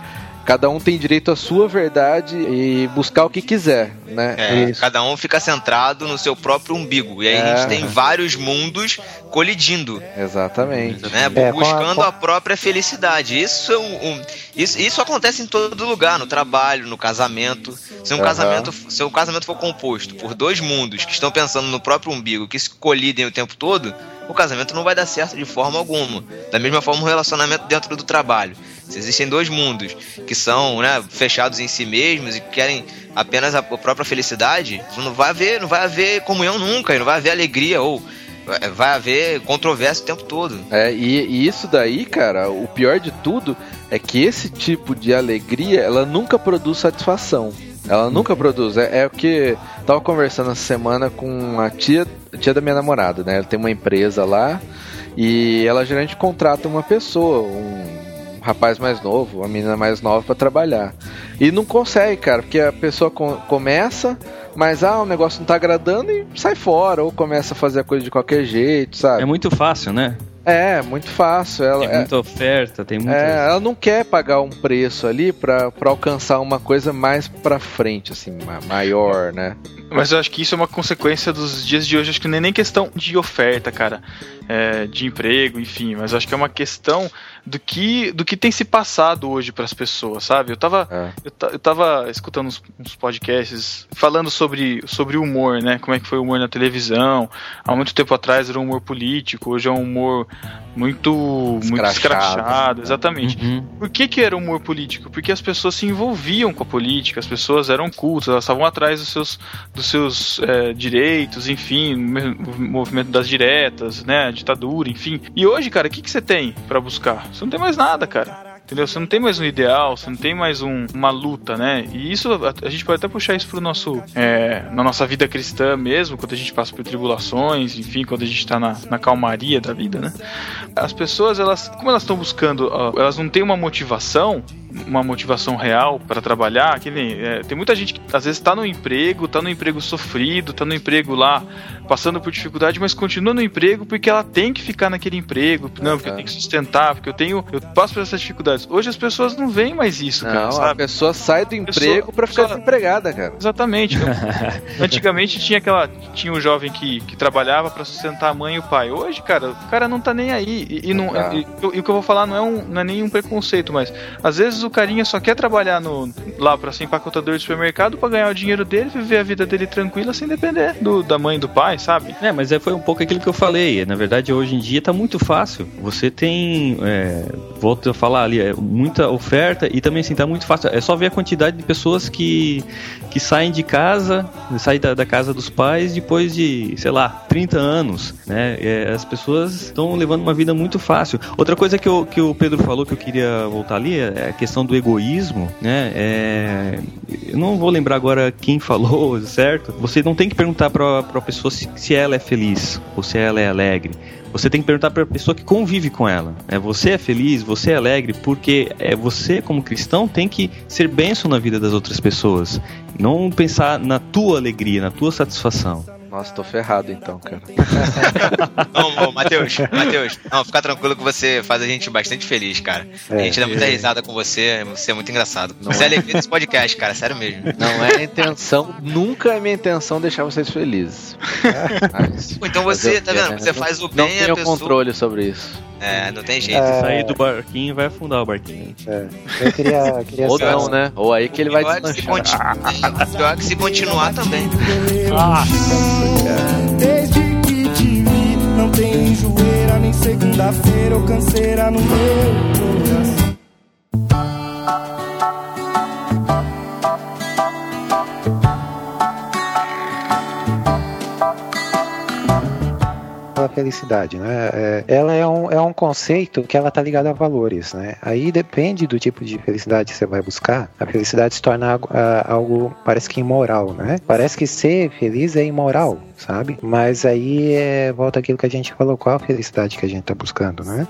cada um tem direito à sua verdade e buscar o que quiser, né? É, Isso. cada um fica centrado no seu próprio umbigo. E aí a É. gente tem vários mundos colidindo, Exatamente. né? É, a- buscando com- a, própria felicidade. Isso, é um- um- isso, isso acontece em todo lugar, no trabalho, no casamento. Se um, Aham. casamento. se um casamento for composto por dois mundos que estão pensando no próprio umbigo, que se colidem o tempo todo, o casamento não vai dar certo de forma alguma. Da mesma forma, o relacionamento dentro do trabalho. Existem dois mundos que são né, fechados em si mesmos e que querem apenas a própria felicidade, não vai haver, não vai haver comunhão nunca, não vai haver alegria ou vai- vai haver controvérsia o tempo todo. É, e, e isso daí, cara, o pior de tudo é que esse tipo de alegria, ela nunca produz satisfação. Ela nunca produz. É, é o que tava conversando essa semana com a tia, tia da minha namorada, né? Ela tem uma empresa lá e ela geralmente contrata uma pessoa, um rapaz mais novo, uma menina mais nova pra trabalhar. E não consegue, cara, porque a pessoa co- começa, mas ah, o negócio não tá agradando e sai fora, ou começa a fazer a coisa de qualquer jeito, sabe? É muito fácil, né? É, muito fácil. Ela, Tem é- muita oferta, tem muita. é, ela não quer pagar um preço ali pra, pra alcançar uma coisa mais pra frente, assim, ma- maior, né? Mas eu acho que isso é uma consequência dos dias de hoje. Acho que não é nem questão de oferta, cara, é, de emprego, enfim. Mas eu acho que é uma questão do que, do que tem se passado hoje pras pessoas, sabe? Eu tava, É. eu, eu tava escutando uns, uns podcasts falando sobre, sobre humor, né? Como é que foi o humor na televisão. Há muito tempo atrás era um humor político, hoje é um humor muito, muito Escrachado. escrachado. Exatamente. Uhum. Por que, que era humor político? Porque as pessoas se envolviam com a política, as pessoas eram cultas, elas estavam atrás dos seus, dos seus eh, direitos, enfim, o movimento das diretas, né, a ditadura, enfim. E hoje, cara, o que, que você tem pra buscar? Você não tem mais nada, cara. Entendeu? Você não tem mais um ideal, você não tem mais um- uma luta, né? E isso, a, a gente pode até puxar isso pro nosso, é, na nossa vida cristã mesmo, quando a gente passa por tribulações, enfim, quando a gente tá na, na calmaria da vida, né? As pessoas, elas, como elas estão buscando, elas não têm uma motivação, uma motivação real para trabalhar, que nem, é, tem muita gente que às vezes tá no emprego, tá no emprego sofrido, tá no emprego lá passando por dificuldade, mas continua no emprego porque ela tem que ficar naquele emprego, não, porque eu tenho que sustentar, porque eu tenho, eu passo por essas dificuldades. Hoje as pessoas não veem mais isso, cara, Não, a sabe? pessoa sai do emprego pra ficar desempregada, cara. Exatamente. (laughs) Então, antigamente tinha aquela. Tinha um jovem que, que trabalhava pra sustentar a mãe e o pai. Hoje, cara, o cara não tá nem aí. E, e não, Tá. e, e o que eu vou falar não é, um, não é nenhum preconceito, mas às vezes o carinha só quer trabalhar no, lá pra ser empacotador de supermercado pra ganhar o dinheiro dele, viver a vida dele tranquila sem depender do, da mãe do pai, sabe? É, mas é, foi um pouco aquilo que eu falei. Na verdade, hoje em dia tá muito fácil. Você tem, é, volto a falar ali, é, muita oferta e também assim, tá muito fácil. É só ver a quantidade de pessoas que, que saem de casa, saem da, da casa dos pais depois de, sei lá, 30 anos, né? É, as pessoas estão levando uma vida muito fácil. Outra coisa que, eu, que o Pedro falou que eu queria voltar ali é a questão do egoísmo, né? É, eu não vou lembrar agora quem (laughs) falou, certo? Você não tem que perguntar pra, pra pessoa se, se ela é feliz ou se ela é alegre. Você tem que perguntar para a pessoa que convive com ela. É, você é feliz, você é alegre, porque é, você, como cristão, tem que ser bênção na vida das outras pessoas. Não pensar na tua alegria, na tua satisfação. Nossa, tô ferrado então, cara. (laughs) Não, ô, Matheus, (laughs) Matheus, não, fica tranquilo que você faz a gente bastante feliz, cara. A É. gente dá muita risada com você, você é muito engraçado. Não você é é. alegria desse podcast, cara, sério mesmo. Não é a intenção, nunca é minha intenção deixar vocês felizes. Mas Pô, Então você, tá vendo? né? Você Não- faz o Não bem e a tenho pessoa. controle sobre isso. É, não tem jeito. É. Sair do barquinho vai afundar o barquinho. É, eu queria, queria Ou não, né? Ou aí que ele vai é continu- (laughs) Pior é que se continuar também. Desde que te vi, não tem enjoeira, nem segunda-feira ou canseira no meu coração. Felicidade, né? É, ela é um, é um conceito que ela tá ligada a valores, né? Aí depende do tipo de felicidade que você vai buscar. A felicidade se torna algo, ah, algo parece que imoral, né? Parece que ser feliz é imoral, sabe? Mas aí é, volta aquilo que a gente falou, qual a felicidade que a gente tá buscando, né?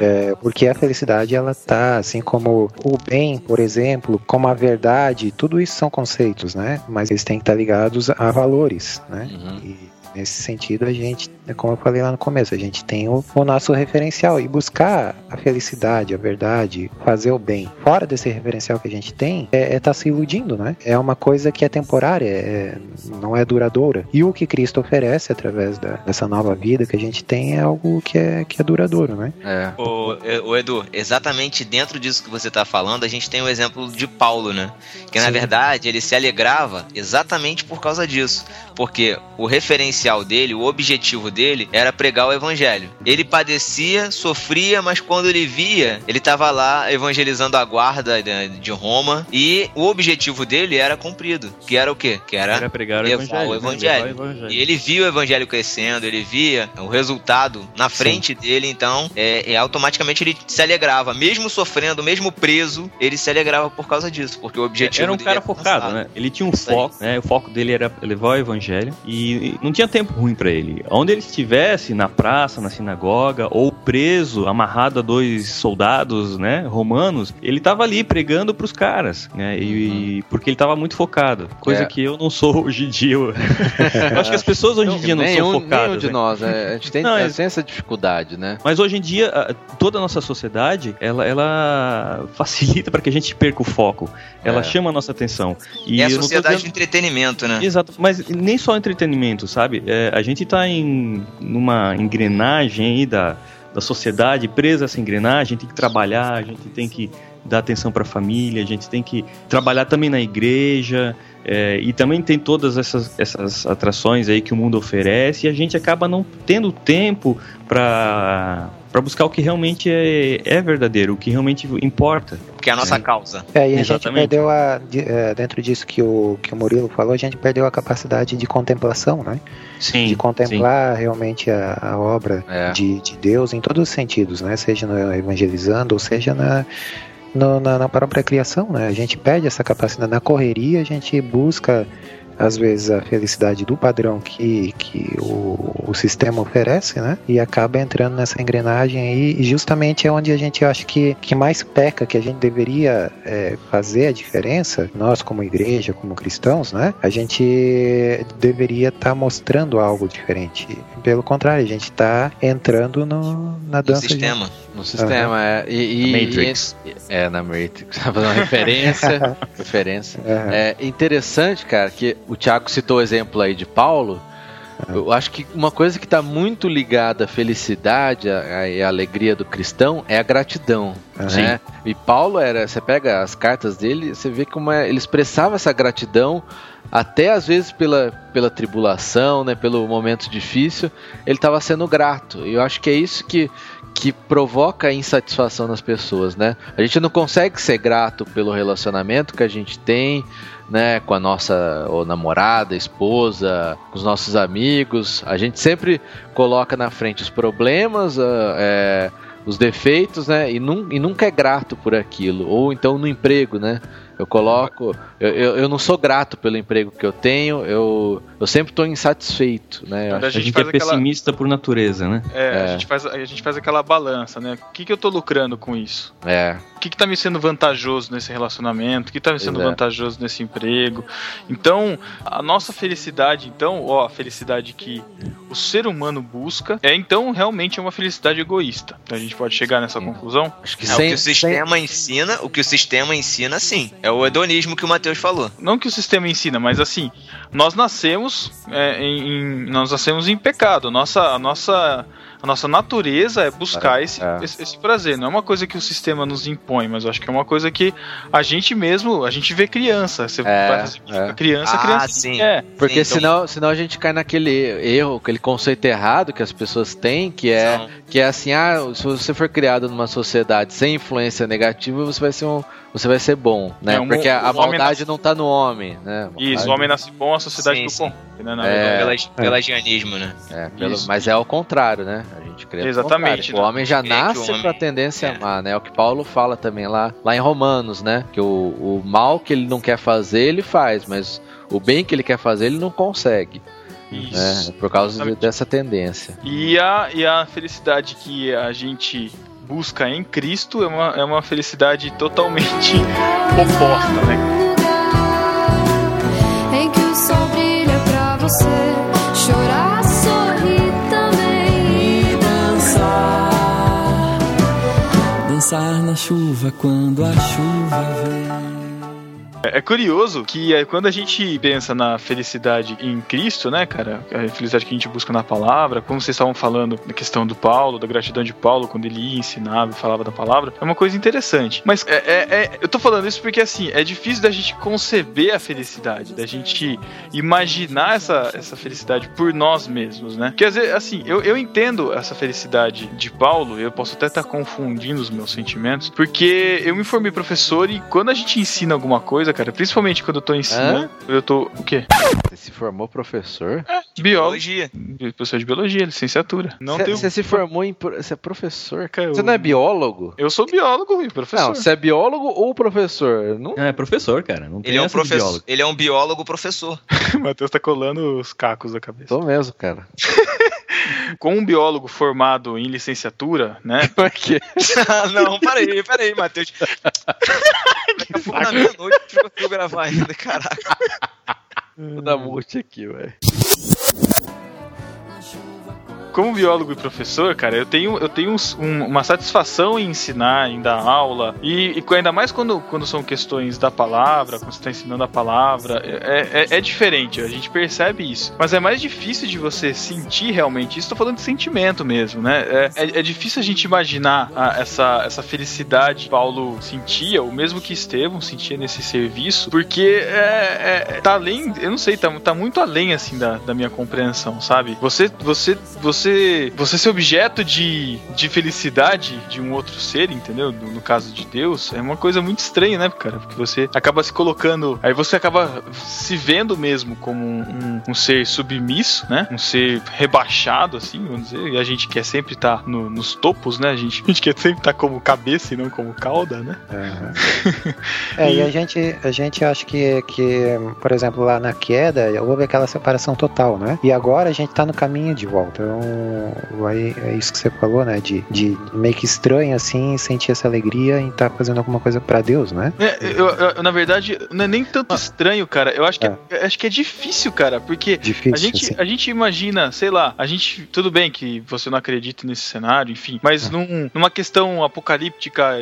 É, porque a felicidade ela tá assim como o bem, por exemplo, como a verdade, tudo isso são conceitos, né? Mas eles têm que estar ligados a valores, né? Uhum. E nesse sentido a gente, é como eu falei lá no começo, a gente tem o, o nosso referencial e buscar a felicidade, a verdade, fazer o bem. Fora desse referencial que a gente tem, é estar se iludindo, né? É uma coisa que é temporária, é- não é duradoura. E o que Cristo oferece através da- dessa nova vida que a gente tem é algo que é, que é duradouro, né? É. Ô, é, ô, Edu, exatamente dentro disso que você tá falando, a gente tem o exemplo de Paulo, né? Que na Sim. verdade ele se alegrava exatamente por causa disso. Porque o referencial inicial dele, o objetivo dele, era pregar o evangelho. Ele padecia, sofria, mas quando ele via, ele estava lá evangelizando a guarda de- Roma e o objetivo dele era cumprido, que era o quê? Que era, Era pregar o evangelho. o né? evangelho. Levar o evangelho. E ele via o evangelho crescendo, ele via o resultado na frente dele, então é, é, automaticamente ele se alegrava, mesmo sofrendo, mesmo preso, ele se alegrava por causa disso, porque o objetivo Era um dele cara era focado, né? Ele tinha um Isso foco, né? O foco dele era levar o evangelho e e não tinha tempo ruim pra ele. Onde ele estivesse, na praça, na sinagoga, ou preso, amarrado a dois soldados, né, romanos, ele tava ali pregando pros caras, né? E porque ele tava muito focado, coisa É. que eu não sou (laughs) hoje em dia. Eu, (laughs) acho que as pessoas hoje em dia não nenhum, são focadas. nenhum de né? nós, né? A gente tem, Não, é- tem essa dificuldade, né? Mas hoje em dia, toda a nossa sociedade, ela, ela facilita para que a gente perca o foco. Ela É. chama a nossa atenção. E É a sociedade dizendo- do entretenimento, né? Exato, mas nem só entretenimento, sabe? É, a gente tá em numa engrenagem aí da, da sociedade, presa a essa engrenagem, tem que trabalhar, a gente tem que dar atenção para a família, a gente tem que trabalhar também na igreja, é, e também tem todas essas, essas atrações aí que o mundo oferece, e a gente acaba não tendo tempo para para buscar o que realmente é, é verdadeiro, o que realmente importa. Que é a nossa causa. É, e a gente perdeu a. de- é, dentro disso que o, que o Murilo falou, a gente perdeu a capacidade de contemplação, né? Sim. de contemplar realmente a, a obra É. de, de Deus em todos os sentidos, né? Seja no evangelizando, ou seja na, no- na, na própria criação, né? A gente perde essa capacidade. Na correria, a gente busca, às vezes, a felicidade do padrão que, que o, o sistema oferece, né? E acaba entrando nessa engrenagem aí, e justamente é onde a gente acha que, que mais peca, que a gente deveria é, fazer a diferença, nós como igreja, como cristãos, né? A gente deveria estar mostrando algo diferente. Pelo contrário, a gente está entrando no, na dança. sistema. No sistema, é. E, e- Matrix. e- é, na Matrix. (laughs) Fazendo uma referência. (laughs) referência. De... Aham. É interessante, cara, que o Thiago citou o exemplo aí de Paulo. Eu acho que uma coisa que está muito ligada à felicidade e à alegria do cristão é a gratidão. Sim. Né? E Paulo era, você pega as cartas dele, você vê como é, ele expressava essa gratidão até às vezes pela, pela tribulação, né, pelo momento difícil, ele estava sendo grato. E eu acho que é isso que, que provoca a insatisfação nas pessoas, né? A gente não consegue ser grato pelo relacionamento que a gente tem, né, com a nossa ou namorada, esposa, com os nossos amigos. A gente sempre coloca na frente os problemas, ah, é, os defeitos, né, e, e nunca é grato por aquilo. Ou então no emprego, né? Eu coloco. Eu, eu, eu não sou grato pelo emprego que eu tenho, eu, eu sempre estou insatisfeito, né? A A gente gente faz é aquela- pessimista por natureza, né? É, É. A, gente faz, a gente faz aquela balança, né? O que, que eu tô lucrando com isso? É, O que, que tá me sendo vantajoso nesse relacionamento? O que tá me sendo é. vantajoso nesse emprego? Então, a nossa felicidade, então, ó, a felicidade que o ser humano busca é então realmente uma felicidade egoísta. Então a gente pode chegar nessa Sim. conclusão? acho que É, o sem, que o sistema ensina, o que o sistema ensina, sim. É o hedonismo que o Matheus falou. Não que o sistema ensina, mas assim, nós nascemos é, em, em- nós nascemos em pecado. Nossa, a nossa a nossa natureza é buscar esse, É. esse, esse prazer. Não é uma coisa que o sistema nos impõe, mas eu acho que é uma coisa que a gente mesmo, a gente vê criança. Você É, é. criança, Ah, criança sim. é. Porque Sim, então- senão, senão a gente cai naquele erro, aquele conceito errado que as pessoas têm, que é, que é assim, ah, se você for criado numa sociedade sem influência negativa, você vai ser um, você vai ser bom, né? É, um- Porque a, a maldade nasce- não tá no homem, né? Isso, o homem nasce bom, a sociedade Sim, sim. bom. Né, na É. verdade. Pelagianismo, né? É, pelo- mas é ao contrário, né? A gente crê Exatamente. O homem já nasce homem- com a tendência é. a amar, né? É o que Paulo fala também lá, lá em Romanos, né? Que o, o mal que ele não quer fazer, ele faz, mas o bem que ele quer fazer, ele não consegue. Isso. né? Por causa Exatamente. dessa tendência. E a, e a felicidade que a gente busca em Cristo é uma, é uma felicidade totalmente (laughs) oposta, né? em que o sol brilha pra você chorar, sorrir também e dançar. Dançar na chuva quando a chuva vem. É curioso que é, quando a gente pensa na felicidade em Cristo, né, cara? A felicidade que a gente busca na palavra, como vocês estavam falando da questão do Paulo, da gratidão de Paulo, quando ele ia, ensinava e falava da palavra, é uma coisa interessante. Mas é, é- é- eu tô falando isso porque, assim, é difícil da gente conceber a felicidade, da gente imaginar essa, essa felicidade por nós mesmos, né? Porque, às vezes, assim, eu, eu entendo essa felicidade de Paulo, eu posso até estar confundindo os meus sentimentos, porque eu me formei professor e quando a gente ensina alguma coisa, cara, principalmente quando eu tô ensinando, eu tô. O quê? Você se formou professor? Biólogo. Biologia. Professor de biologia, licenciatura. Não Você tenho. se formou em. Você é professor? Cara, Você eu- não é biólogo? Eu sou biólogo e professor. Não, você é biólogo ou professor? Não... É professor, cara. Não tem Ele é, um de professor, biólogo. ele é um biólogo professor. o (laughs) Matheus tá colando os cacos da cabeça. Tô mesmo, cara. (laughs) Com um biólogo formado em licenciatura, né? Que é? Ah, não, peraí, peraí, Matheus. Daqui a pouco na meia-noite eu vou gravar ainda, caraca. Vou dar mute aqui, velho. Como biólogo e professor, cara, eu tenho, eu tenho um- uma satisfação em ensinar, em dar aula. E, e ainda mais quando, quando são questões da palavra, quando você está ensinando a palavra, é, é, é diferente, a gente percebe isso. Mas é mais difícil de você sentir realmente isso. Tô falando de sentimento mesmo, né? É, é, é difícil a gente imaginar a- essa, essa felicidade que Paulo sentia, ou mesmo que Estevão sentia nesse serviço, porque é, é- tá além, eu não sei, tá, tá muito além assim da, da minha compreensão, sabe? Você, você, você, você ser objeto de, de felicidade de um outro ser, entendeu? No, no caso de Deus, é uma coisa muito estranha, né, cara? Porque você acaba se colocando, aí você acaba se vendo mesmo como um, um- um ser submisso, né? Um ser rebaixado, assim, vamos dizer. E a gente quer sempre estar no- nos topos, né? A gente, a gente quer sempre estar como cabeça e não como cauda, né? É, (laughs) e a gente, a gente acha que, que, por exemplo, lá na queda, houve aquela separação total, né? E agora a gente tá no caminho de volta. Então, aí é isso que você falou, né? De, de meio que estranho, assim, sentir essa alegria em estar fazendo alguma coisa pra Deus, né? É, eu, eu- na verdade, não é nem tanto estranho, cara. Eu acho que é, eu acho que é difícil, cara, porque Difícil, a gente, a gente imagina, sei lá, a gente. Tudo bem que você não acredita nesse cenário, enfim, mas num- numa questão apocalíptica,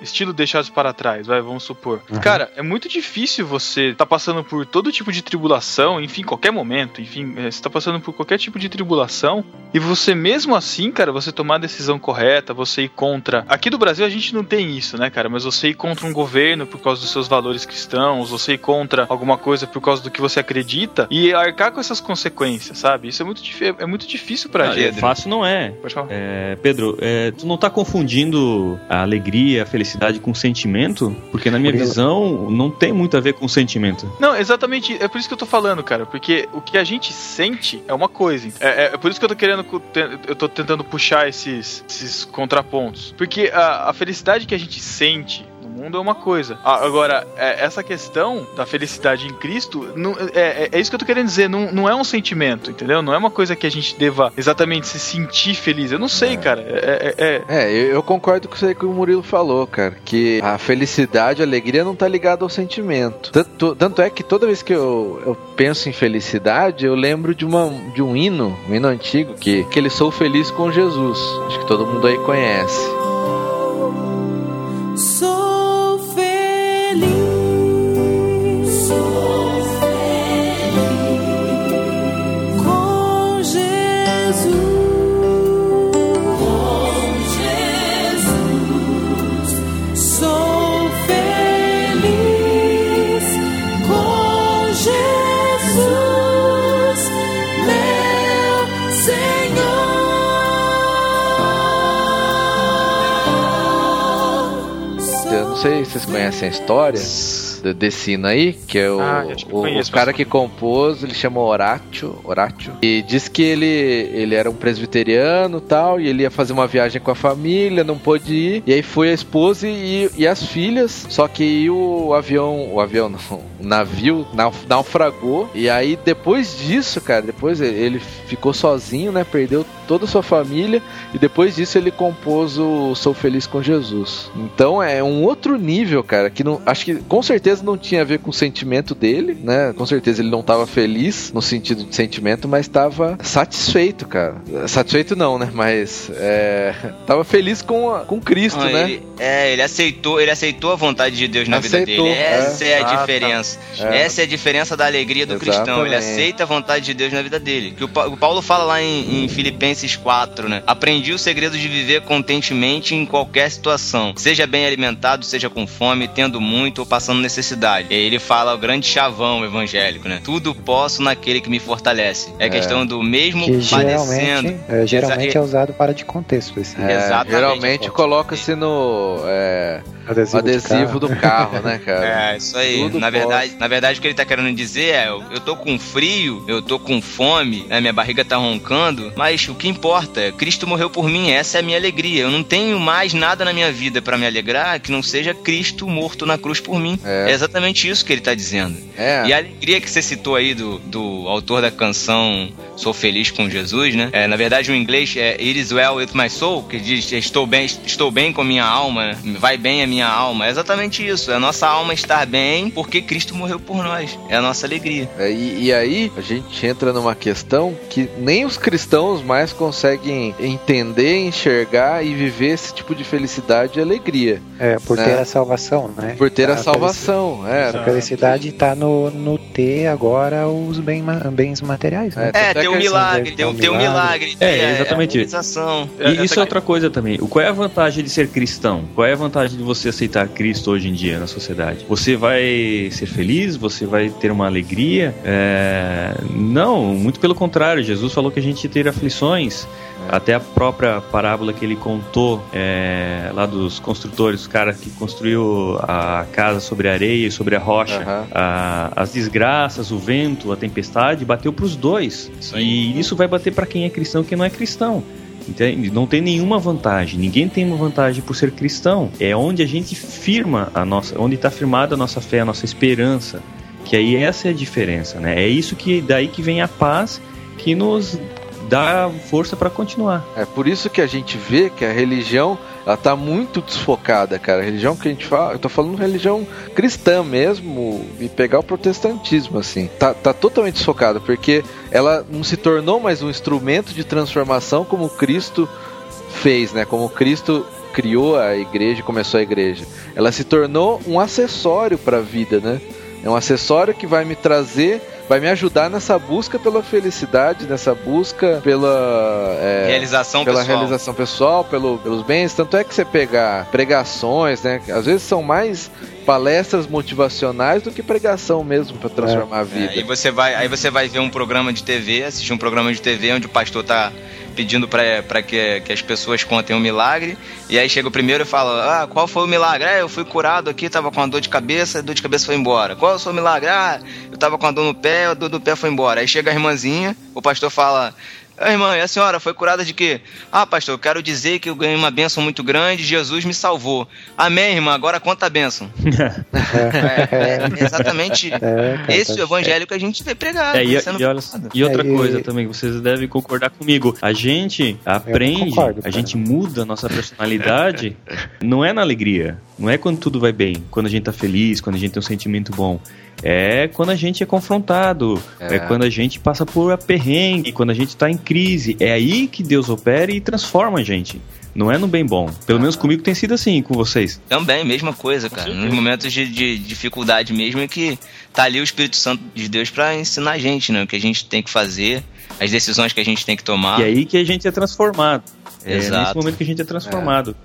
estilo deixados para trás, vai, vamos supor. Uhum. Cara, é muito difícil você tá passando por todo tipo de tribulação, enfim, qualquer momento, enfim, eh, você tá passando por qualquer tipo de tribulação, e você mesmo assim, cara, você tomar a decisão correta, você ir contra. Aqui do Brasil a gente não tem isso, né, cara? Mas você ir contra um governo por causa dos seus valores cristãos, você ir contra alguma coisa por causa do que você acredita e arcar com essas consequências, sabe? Isso é muito, dif- é muito difícil pra gente. é fácil não é. Pode falar. É, Pedro, é, tu não tá confundindo a alegria, a felicidade com sentimento? Porque na minha visão não tem muito a ver com sentimento. Não, exatamente. É por isso que eu tô falando, cara. Porque o que a gente sente é uma coisa. É, é- é por isso que eu tô querendo. Cu- te- Eu tô tentando puxar esses, esses contrapontos. Porque a, a felicidade que a gente sente mundo é uma coisa. A- Agora, é, essa questão da felicidade em Cristo, não- é, é- é isso que eu tô querendo dizer. Não, não é um sentimento, entendeu? Não é uma coisa que a gente deva exatamente se sentir feliz. Eu não sei, cara. É, é- é- É, eu, concordo com isso aí que o Murilo falou, cara. Que a felicidade, a alegria não tá ligada ao sentimento. Tanto, tanto é que toda vez que eu, eu penso em felicidade, eu lembro de, uma, de um hino, um hino antigo, que, que ele sou feliz com Jesus. Acho que todo mundo aí conhece. Sou sei se vocês conhecem a história de- desse hino aí, que é o, Ah, que o- o cara que compôs, ele chama Horatio, Horatio, e diz que ele, ele era um presbiteriano tal, e ele ia fazer uma viagem com a família, não pôde ir, e aí foi a esposa e, e as filhas, só que o avião, o avião não, o navio nauf- naufragou, e aí depois disso, cara, depois ele ficou sozinho, né, perdeu toda a sua família e depois disso ele compôs o Sou Feliz com Jesus. Então é um outro nível, cara, que não, acho que com certeza não tinha a ver com o sentimento dele, né? Com certeza ele não estava feliz no sentido de sentimento, mas estava satisfeito, cara. Satisfeito não, né? Mas é, (laughs) tava feliz com, a- com Cristo, Ah, né? ele, é, ele aceitou, ele aceitou a vontade de Deus na Aceitou, vida dele. Essa é, a é. diferença. É. Essa é a diferença da alegria do cristão. Ele Exatamente. aceita a vontade de Deus na vida dele. Que o, o Paulo fala lá em, em Filipenses 4, né? Aprendi o segredo de viver contentemente em qualquer situação. Seja bem alimentado, seja com fome, tendo muito ou passando necessidade. E aí ele fala o grande chavão evangélico, né? Tudo posso naquele que me fortalece. É, É. questão do mesmo Que padecendo. geralmente, é, geralmente é usado para de contexto esse É, Exatamente. geralmente coloca-se no é, adesivo, de adesivo carro. do carro, né, (laughs) cara? É, isso aí. Tudo Na pode. verdade, na verdade, o que ele tá querendo dizer é: eu, eu tô com frio, eu tô com fome, né, minha barriga tá roncando, mas o que importa é Cristo morreu por mim, essa é a minha alegria. Eu não tenho mais nada na minha vida pra me alegrar que não seja Cristo morto na cruz por mim. É. É, exatamente isso que ele tá dizendo. É. E a alegria que você citou aí do, do autor da canção Sou Feliz com Jesus, né? É, na verdade, o inglês é It is well with my soul, que diz estou bem, estou bem com minha alma, né? vai bem a minha alma. É exatamente isso. É a nossa alma estar bem porque Cristo morreu por nós. É a nossa alegria. É, E, e aí a gente entra numa questão que nem os cristãos mais conseguem entender, enxergar e viver esse tipo de felicidade e alegria. É, por né? ter a salvação, né? Por ter a, A salvação. É, A felicidade está no, no ter agora os bem, bens materiais, né? É, É, tem um milagre, tem um, tem um milagre. É, exatamente. A realização. E isso é outra coisa também. O- Qual é a vantagem de ser cristão? Qual é a vantagem de você aceitar Cristo hoje em dia na sociedade? Você vai ser feliz? Você vai ter uma alegria? É, Não, muito pelo contrário. Jesus falou que a gente ter aflições. Até a própria parábola que ele contou é, lá dos construtores, o cara que construiu a casa sobre a areia e sobre a rocha, Aham. a- as desgraças, o vento, a tempestade, bateu para os dois. E isso vai bater para quem é cristão e quem não é cristão. Entende? Não tem nenhuma vantagem. Ninguém tem uma vantagem por ser cristão. É onde a gente firma a nossa, onde está firmada a nossa fé, a nossa esperança. Que aí essa é a diferença, né? É isso que daí que vem a paz que nos dá força para continuar. É por isso que a gente vê que a religião ela tá muito desfocada, cara. A religião que a gente fala, eu tô falando religião cristã mesmo e pegar o protestantismo assim. Tá, tá totalmente desfocada porque ela não se tornou mais um instrumento de transformação como Cristo fez, né? Como Cristo criou a igreja começou a igreja. Ela se tornou um acessório para a vida, né? É um acessório que vai me trazer, vai me ajudar nessa busca pela felicidade, nessa busca pela é, Realização pela pessoal. realização pessoal, pelo- pelos bens. Tanto é que você pegar pregações, né? Às vezes são mais palestras motivacionais do que pregação mesmo para transformar a É, vida. aí você vai, aí você vai ver um programa de TV, assistir um programa de TV onde o pastor tá pedindo para que, que as pessoas contem um milagre, e aí chega o primeiro e fala: "Ah, qual foi o milagre? Ah, eu fui curado aqui, tava com uma dor de cabeça, a dor de cabeça foi embora. Qual é o milagre? Ah, eu tava com a dor no pé, a dor do pé foi embora". Aí chega a irmãzinha, o pastor fala: "Ah, irmã, e a senhora foi curada de quê?" "Ah, pastor, eu quero dizer que eu ganhei uma bênção muito grande, Jesus me salvou." "Amém, irmã, agora conta a bênção." (laughs) É, é exatamente É, cara, esse tá- o evangelho que a gente tem pregado. É, e, sendo e olha, e outra É, e- coisa também, vocês devem concordar comigo. A gente aprende, concordo, a gente muda a nossa personalidade, não é na alegria, não é quando tudo vai bem, quando a gente tá feliz, quando a gente tem um sentimento bom. É quando a gente é confrontado, é, É. quando a gente passa por perrengue, quando a gente tá em crise. É aí que Deus opera e transforma a gente. Não é no bem bom. Pelo menos comigo tem sido assim com vocês. Também, mesma coisa, cara. Nos momentos de, de dificuldade mesmo é que tá ali o Espírito Santo de Deus pra ensinar a gente, né? O que a gente tem que fazer, as decisões que a gente tem que tomar. E aí que a gente é transformado. É Exato. nesse momento que a gente é transformado.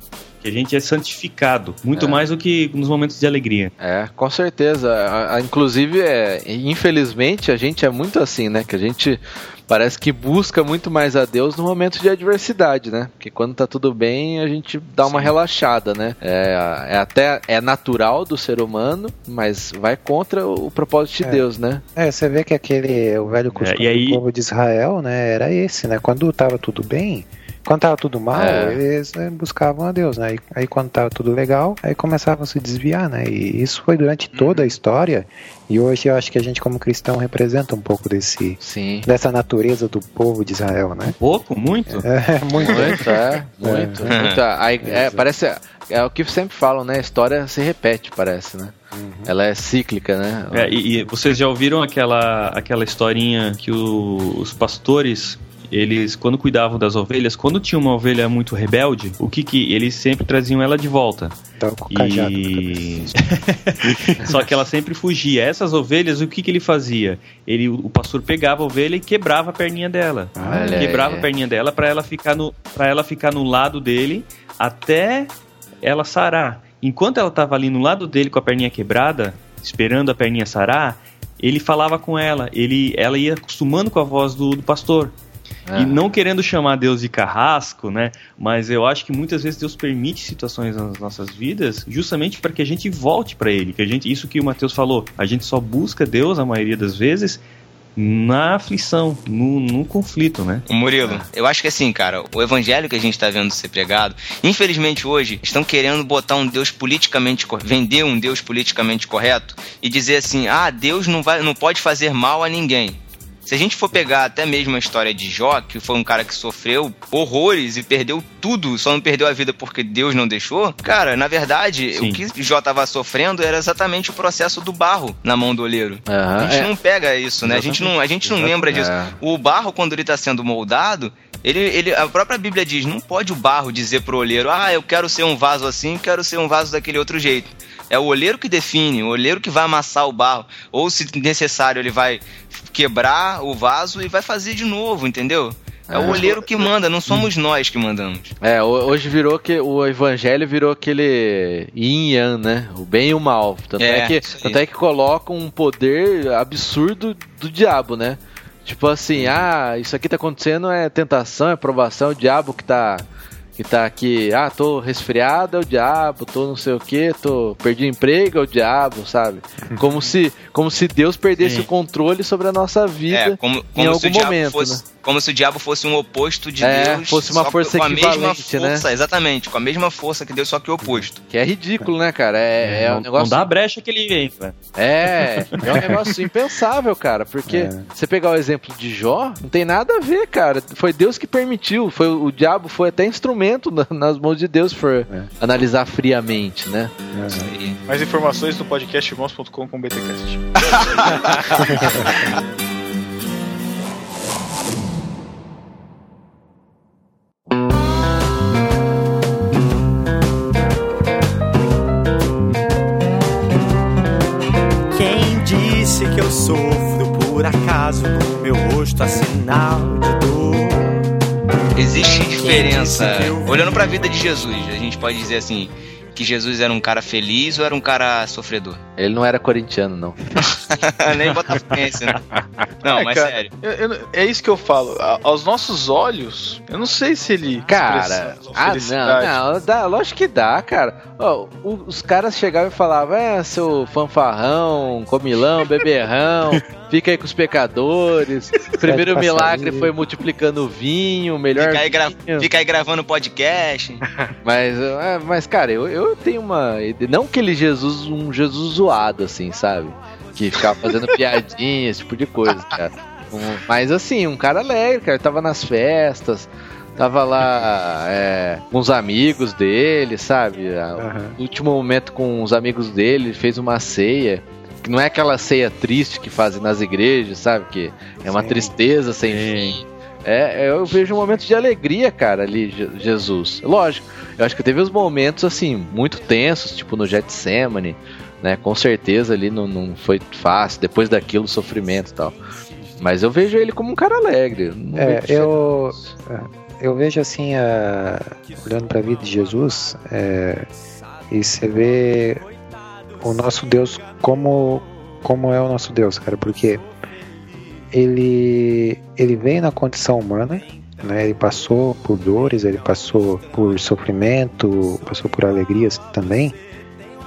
Que a gente é santificado. Muito É. mais do que nos momentos de alegria. É, com certeza. A- a- inclusive, é, infelizmente, a gente é muito assim, né? Que a gente parece que busca muito mais a Deus no momento de adversidade, né? Porque quando tá tudo bem, a gente dá uma relaxada, né? É, é até é natural do ser humano, mas vai contra o, o propósito de É. Deus, né? É, você vê que aquele, o velho costume e aí- do povo de Israel, né, era esse, né? Quando tava tudo bem, Quando tava tudo mal, É. eles né, buscavam a Deus, né? Aí, aí quando tava tudo legal, aí começavam a se desviar, né? E isso foi durante toda a história. E hoje eu acho que a gente, como cristão, representa um pouco desse, Sim. dessa natureza do povo de Israel, né? Pouco, muito. (laughs) É muito. Muito, é. (laughs) Muito. muito. Aí, é, parece. É o que sempre falam, né? A história se repete, parece, né? Ela é cíclica, né? É, e, e vocês já ouviram aquela, aquela historinha que o- os pastores, eles, quando cuidavam das ovelhas, quando tinha uma ovelha muito rebelde, o que que eles sempre traziam ela de volta. Tava com o cajado na E... (laughs) Só que ela sempre fugia. Essas ovelhas, o que que ele fazia? Ele, o pastor pegava a ovelha e quebrava a perninha dela. Olha quebrava aí. a perninha dela para ela ficar no para ela ficar no lado dele até ela sarar. Enquanto ela tava ali no lado dele com a perninha quebrada, esperando a perninha sarar, ele falava com ela, ele ela ia acostumando com a voz do, do pastor. Ah. E não querendo chamar Deus de carrasco, né? Mas eu acho que muitas vezes Deus permite situações nas nossas vidas justamente para que a gente volte para Ele. Que a gente, isso que o Mateus falou, a gente só busca Deus a maioria das vezes na aflição, no, no conflito, né? Murilo, eu acho que assim, cara, o evangelho que a gente tá vendo ser pregado, infelizmente hoje, estão querendo botar um Deus politicamente vender um Deus politicamente correto e dizer assim: "Ah, Deus não vai não pode fazer mal a ninguém". Se a gente for pegar até mesmo a história de Jó, que foi um cara que sofreu horrores e perdeu tudo, só não perdeu a vida porque Deus não deixou, cara, na verdade, Sim. o que Jó tava sofrendo era exatamente o processo do barro na mão do oleiro. Aham, A gente é. não pega isso, né? A gente não, a gente não lembra disso. É. O barro, quando ele está sendo moldado, ele, ele, a própria Bíblia diz: não pode o barro dizer pro olheiro, ah, eu quero ser um vaso assim, quero ser um vaso daquele outro jeito. É o olheiro que define, o olheiro que vai amassar o barro. Ou, se necessário, ele vai quebrar o vaso e vai fazer de novo, entendeu? É o É. olheiro que manda, não somos nós que mandamos. É, ho- hoje virou que o evangelho virou aquele yin yang, né? O bem e o mal. Tanto é, É, que, tanto é que colocam um poder absurdo do diabo, né? Tipo assim, ah, isso aqui tá acontecendo é tentação, é provação, é o diabo que tá que tá aqui, ah, tô resfriado, é o diabo, tô não sei o que, tô perdi emprego, é o diabo, sabe? Como se como se Deus perdesse Sim. o controle sobre a nossa vida. É, como, como algum o diabo momento, fosse, como se o diabo fosse um oposto de É, Deus. fosse uma força com a mesma né? força, Exatamente, com a mesma força que Deus, só que o oposto. Que é ridículo, né, cara? É, é um não, negócio não dá a brecha que ele entra. É, é um negócio impensável, cara. Porque É. você pegar o exemplo de Jó, não tem nada a ver, cara. Foi Deus que permitiu. Foi o diabo foi até instrumento na- nas mãos de Deus, for É. analisar friamente, né? Aham. Mais informações no podcast irmãos.com com BTcast. (laughs) disse que eu sofro por acaso no meu rosto há sinal de dor? Existe diferença. Olhando pra vida de Jesus, a gente pode dizer assim: que Jesus era um cara feliz ou era um cara sofredor? Ele não era corintiano, não. (laughs) Nem botafoguense, né? Não, É, mas cara, sério. eu- eu- é isso que eu falo. A- aos nossos olhos, eu não sei se ele. Cara, ah, não, não, dá, lógico que dá, cara. Ó, o- os caras chegavam e falavam, é, seu fanfarrão, comilão, beberrão, (laughs) fica aí com os pecadores. Primeiro milagre foi multiplicando o vinho, melhor Fica aí, gra- vinho. fica aí gravando podcast. Mas, é, mas cara, eu, eu tenho uma. ide- Não aquele Jesus, um Jesus zoado, assim, sabe? Que ficava fazendo piadinha, esse tipo de coisa, cara. Um- mas assim, um cara alegre, cara. Tava nas festas, tava lá é, com os amigos dele, sabe? Aham. No último momento com os amigos dele, ele fez uma ceia. Que não é aquela ceia triste que fazem nas igrejas, sabe? Que é uma Sim. tristeza sem fim. É, eu vejo um momento de alegria, cara, ali, Je- Jesus. Lógico, eu acho que teve os momentos, assim, muito tensos, tipo no Getsemane, né? Com certeza ali não, não foi fácil, depois daquilo, o sofrimento e tal. Mas eu vejo ele como um cara alegre. É, eu- diferença. Eu vejo assim, a- olhando para a vida de Jesus, é, e você vê o nosso Deus como, como é o nosso Deus, cara, porque ele, ele veio na condição humana, né, ele passou por dores, ele passou por sofrimento, passou por alegrias também,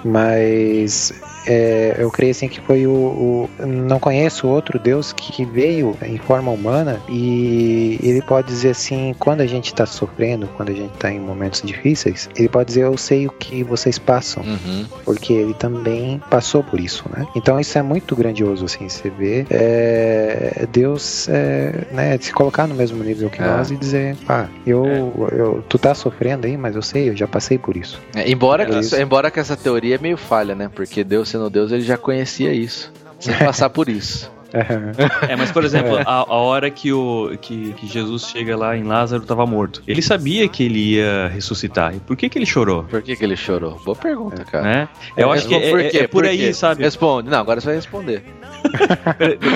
mas é, eu creio assim que foi o, o- Não conheço outro Deus que veio em forma humana e ele pode dizer assim: quando a gente está sofrendo, quando a gente está em momentos difíceis, ele pode dizer: Eu sei o que vocês passam, Uhum. porque ele também passou por isso, né? Então isso é muito grandioso, assim, você vê é, Deus é, né, se colocar no mesmo nível que É. nós e dizer: Ah, eu, eu, tu tá sofrendo aí, mas eu sei, eu já passei por isso. É, embora, É que, isso. embora que essa teoria é meio falha, né? Porque Deus sendo Deus, ele já conhecia isso. Sem passar por isso. É, mas por exemplo, a, a hora que, o, que, que Jesus chega lá em Lázaro estava morto. Ele sabia que ele ia ressuscitar. E por que, que ele chorou? Por que, que ele chorou? Boa pergunta, cara. Né? Eu acho que é, Por é- é por Por aí, quê? sabe? Responde. Não, agora você vai responder. (laughs)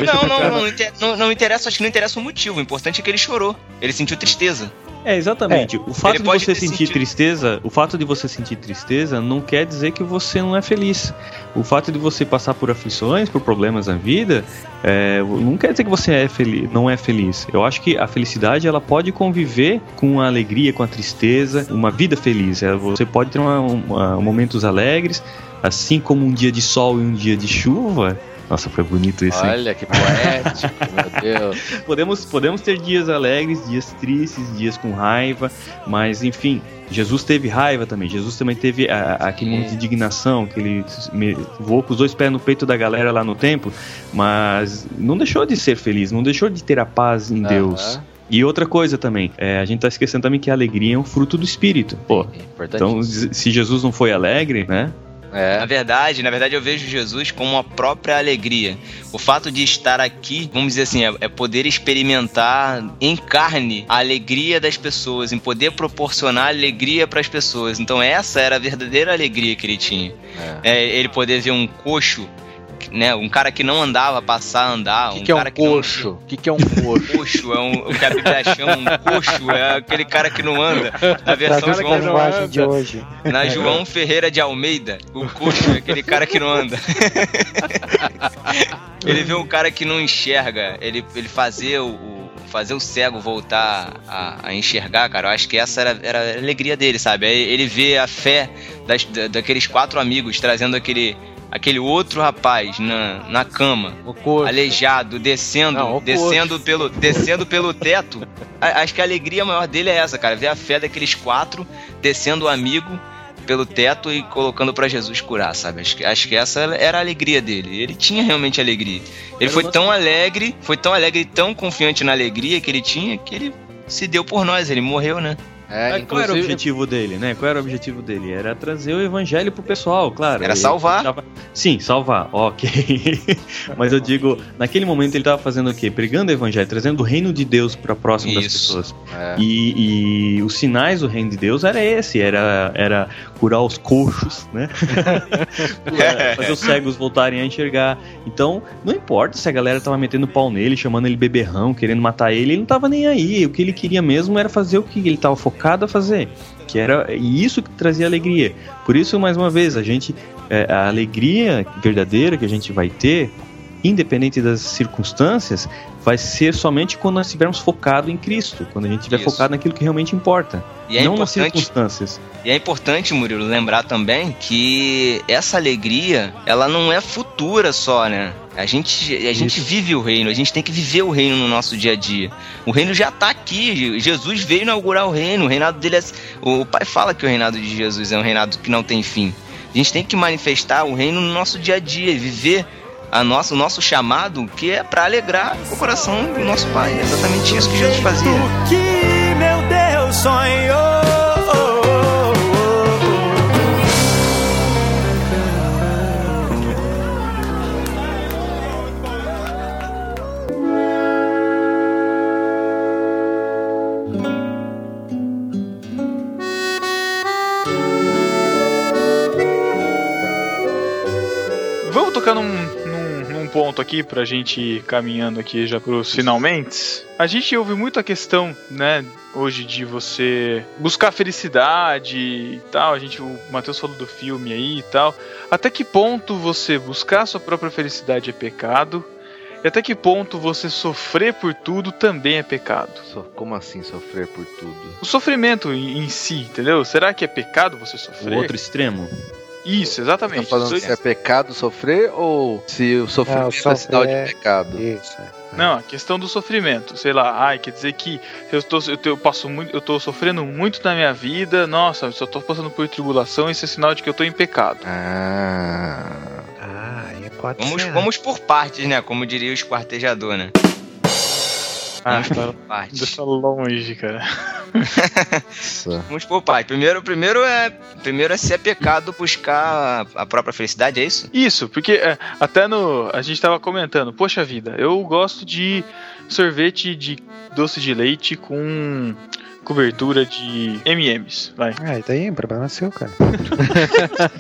Não, não, não, não, não interessa, acho que não interessa o motivo. O importante é que ele chorou. Ele sentiu tristeza. É, exatamente. O fato Ele de você sentir sentido- tristeza, o fato de você sentir tristeza não quer dizer que você não é feliz. O fato de você passar por aflições, por problemas na vida, é, não quer dizer que você é feliz, não é feliz. Eu acho que a felicidade ela pode conviver com a alegria, com a tristeza, uma vida feliz. É, Você pode ter uma- uma- momentos alegres, assim como um dia de sol e um dia de chuva. Nossa, foi bonito isso. hein? Olha que poético, (laughs) meu Deus. podemos, podemos ter dias alegres, dias tristes, dias com raiva, mas enfim, Jesus teve raiva também. Jesus também teve a- a- aquele momento de indignação, que ele me- voou com os dois pés no peito da galera lá no templo, mas não deixou de ser feliz, não deixou de ter a paz em Deus. Aham. E outra coisa também, é, a gente tá esquecendo também que a alegria é um fruto do espírito. Pô, Importante. então se Jesus não foi alegre, né? Na é. verdade, na verdade eu vejo Jesus como a própria alegria. O fato de estar aqui, vamos dizer assim, é, é poder experimentar em carne a alegria das pessoas, em poder proporcionar alegria para as pessoas. Então essa era a verdadeira alegria que ele tinha. é. É, ele poder ver um coxo, né, um cara que não andava passar a andar, O que, um que é um que não coxo? O que, que é um (laughs) coxo? coxo, é um, o que a Bíblia chama um coxo, é aquele cara que não anda. Na versão João, linguagem de hoje. na João Ferreira de Almeida, o coxo é aquele cara que não anda. (laughs) ele vê um cara que não enxerga, ele, ele fazer o, o- fazer o cego voltar a, a enxergar, cara, eu acho que essa era, era a alegria dele, sabe? Ele vê a fé das, da- daqueles quatro amigos trazendo aquele, aquele outro rapaz na, na cama. Aleijado, descendo, Não, descendo pelo, descendo pelo teto. A- Acho que a alegria maior dele é essa, cara. Ver a fé daqueles quatro descendo o amigo pelo teto e colocando pra Jesus curar, sabe? Acho que, acho que essa era a alegria dele. Ele tinha realmente alegria. Ele foi tão alegre, foi tão alegre e tão confiante na alegria que ele tinha que ele se deu por nós. Ele morreu, né? É, Qual era o objetivo dele, né? Qual era o objetivo dele? Era trazer o evangelho pro pessoal, claro. Era salvar. tava- Sim, salvar, (laughs) ok. Mas eu digo, naquele momento ele tava fazendo o quê? Pregando o evangelho, trazendo o reino de Deus para próximo das Isso. pessoas. é. E, e os sinais do reino de Deus era esse, era, era curar os coxos, né? (laughs) Curar- Fazer os cegos voltarem a enxergar. Então, não importa se a galera tava metendo pau nele, chamando ele beberrão, querendo matar ele, ele não tava nem aí. O que ele queria mesmo era fazer o que ele tava focado a fazer. Que era e isso que trazia alegria. Por isso, mais uma vez, a gente. é, a alegria verdadeira que a gente vai ter, independente das circunstâncias, vai ser somente quando nós estivermos focado em Cristo, quando a gente estiver Isso. focado naquilo que realmente importa, E é não nas circunstâncias. E é importante, Murilo, lembrar também que essa alegria, ela não é futura só, né? A gente, a gente vive o reino, a gente tem que viver o reino no nosso dia a dia. O reino já está aqui, Jesus veio inaugurar o reino, o reinado dele é... O pai fala que o reinado de Jesus é um reinado que não tem fim. A gente tem que manifestar o reino no nosso dia a dia e viver a nossa, o nosso chamado, que é para alegrar o coração do nosso pai. É exatamente isso que Jesus fazia. O que meu Deus sonhou. Vamos tocar num, num, num ponto aqui pra gente ir caminhando aqui já pros finalmente. A gente ouve muito a questão, né, hoje de você buscar felicidade e tal. A gente, o Matheus falou do filme aí e tal. Até que ponto você buscar sua própria felicidade é pecado? E até que ponto você sofrer por tudo também é pecado? Como assim sofrer por tudo? O sofrimento em, em si, entendeu? Será que é pecado você O sofrer? outro extremo. Isso, Tá exatamente. falando Dois- se é pecado sofrer ou se o sofrimento Não, é sinal de sofrer- pecado? Isso. é. Não, a questão do sofrimento. Sei lá, ai, quer dizer que eu, tô, eu, tô- eu passo muito, eu tô sofrendo muito na minha vida, nossa, eu só tô passando por tribulação, isso é sinal de que eu tô em pecado. Ah. Ah, aí pode Vamos, ser. né? vamos por partes, né? Como diria o esquartejador, né? Ah, (laughs) partes. deixa longe, cara. (laughs) Vamos por partes. Primeiro, primeiro é, primeiro é se é pecado buscar a, a própria felicidade, é isso? Isso, porque é, até no. A gente tava comentando, poxa vida, eu gosto de sorvete de doce de leite com cobertura de MMs. Vai. Ah, e daí, o problema é seu, cara.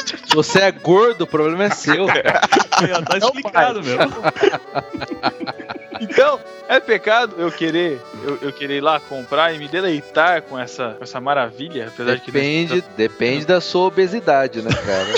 Se (laughs) você é gordo, o problema é seu, cara. Já tá explicado, meu. Então, é pecado eu querer, eu, eu querer ir lá comprar e me deleitar com essa, com essa maravilha, apesar de que Depende, depende da sua obesidade, né, cara?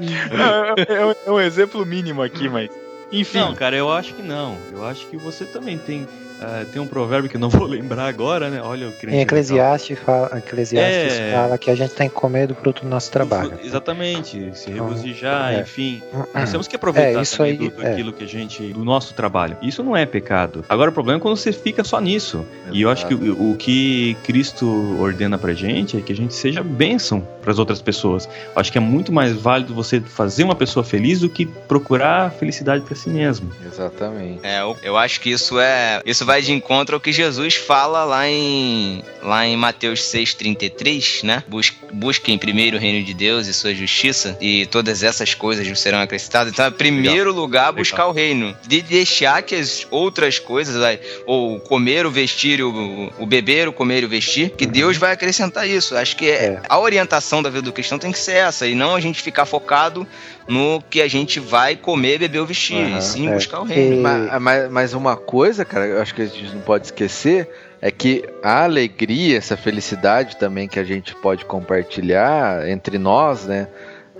(laughs) é, é um- é um exemplo mínimo aqui, mas enfim. Não, cara, eu acho que não. Eu acho que você também tem. Ah, tem um provérbio que eu não vou (laughs) lembrar agora, né? Olha o crente. Em Eclesiastes, fala, Eclesiastes É. fala que a gente tem que comer do fruto do nosso trabalho. Exatamente, se regozijar, é. enfim. (clears throat) Nós temos que aproveitar É, isso também aí, do, é. daquilo que a gente. do nosso trabalho. Isso não é pecado. Agora o problema é quando você fica só nisso. E eu acho que o, o que Cristo ordena pra gente é que a gente seja bênção pras outras pessoas. Eu acho que é muito mais válido você fazer uma pessoa feliz do que procurar felicidade pra si mesmo. Exatamente. É, eu, eu acho que isso é. Isso vai de encontro ao que Jesus fala lá em. lá em Mateus 6,33, né? Bus, busquem primeiro o reino de Deus e sua justiça, e todas essas coisas serão acrescentadas. Então, em primeiro lugar, buscar o reino. De deixar que as outras coisas, vai, ou comer, o vestir, o, o beber, o comer e o vestir, que Deus vai acrescentar isso. Acho que é, É. a orientação da vida do cristão tem que ser essa, e não a gente ficar focado no que a gente vai comer, beber ou vestir, Aham, e sim é. buscar o reino. Mas, mas, mas uma coisa, cara, eu acho que a gente não pode esquecer é que a alegria, essa felicidade também que a gente pode compartilhar entre nós, né?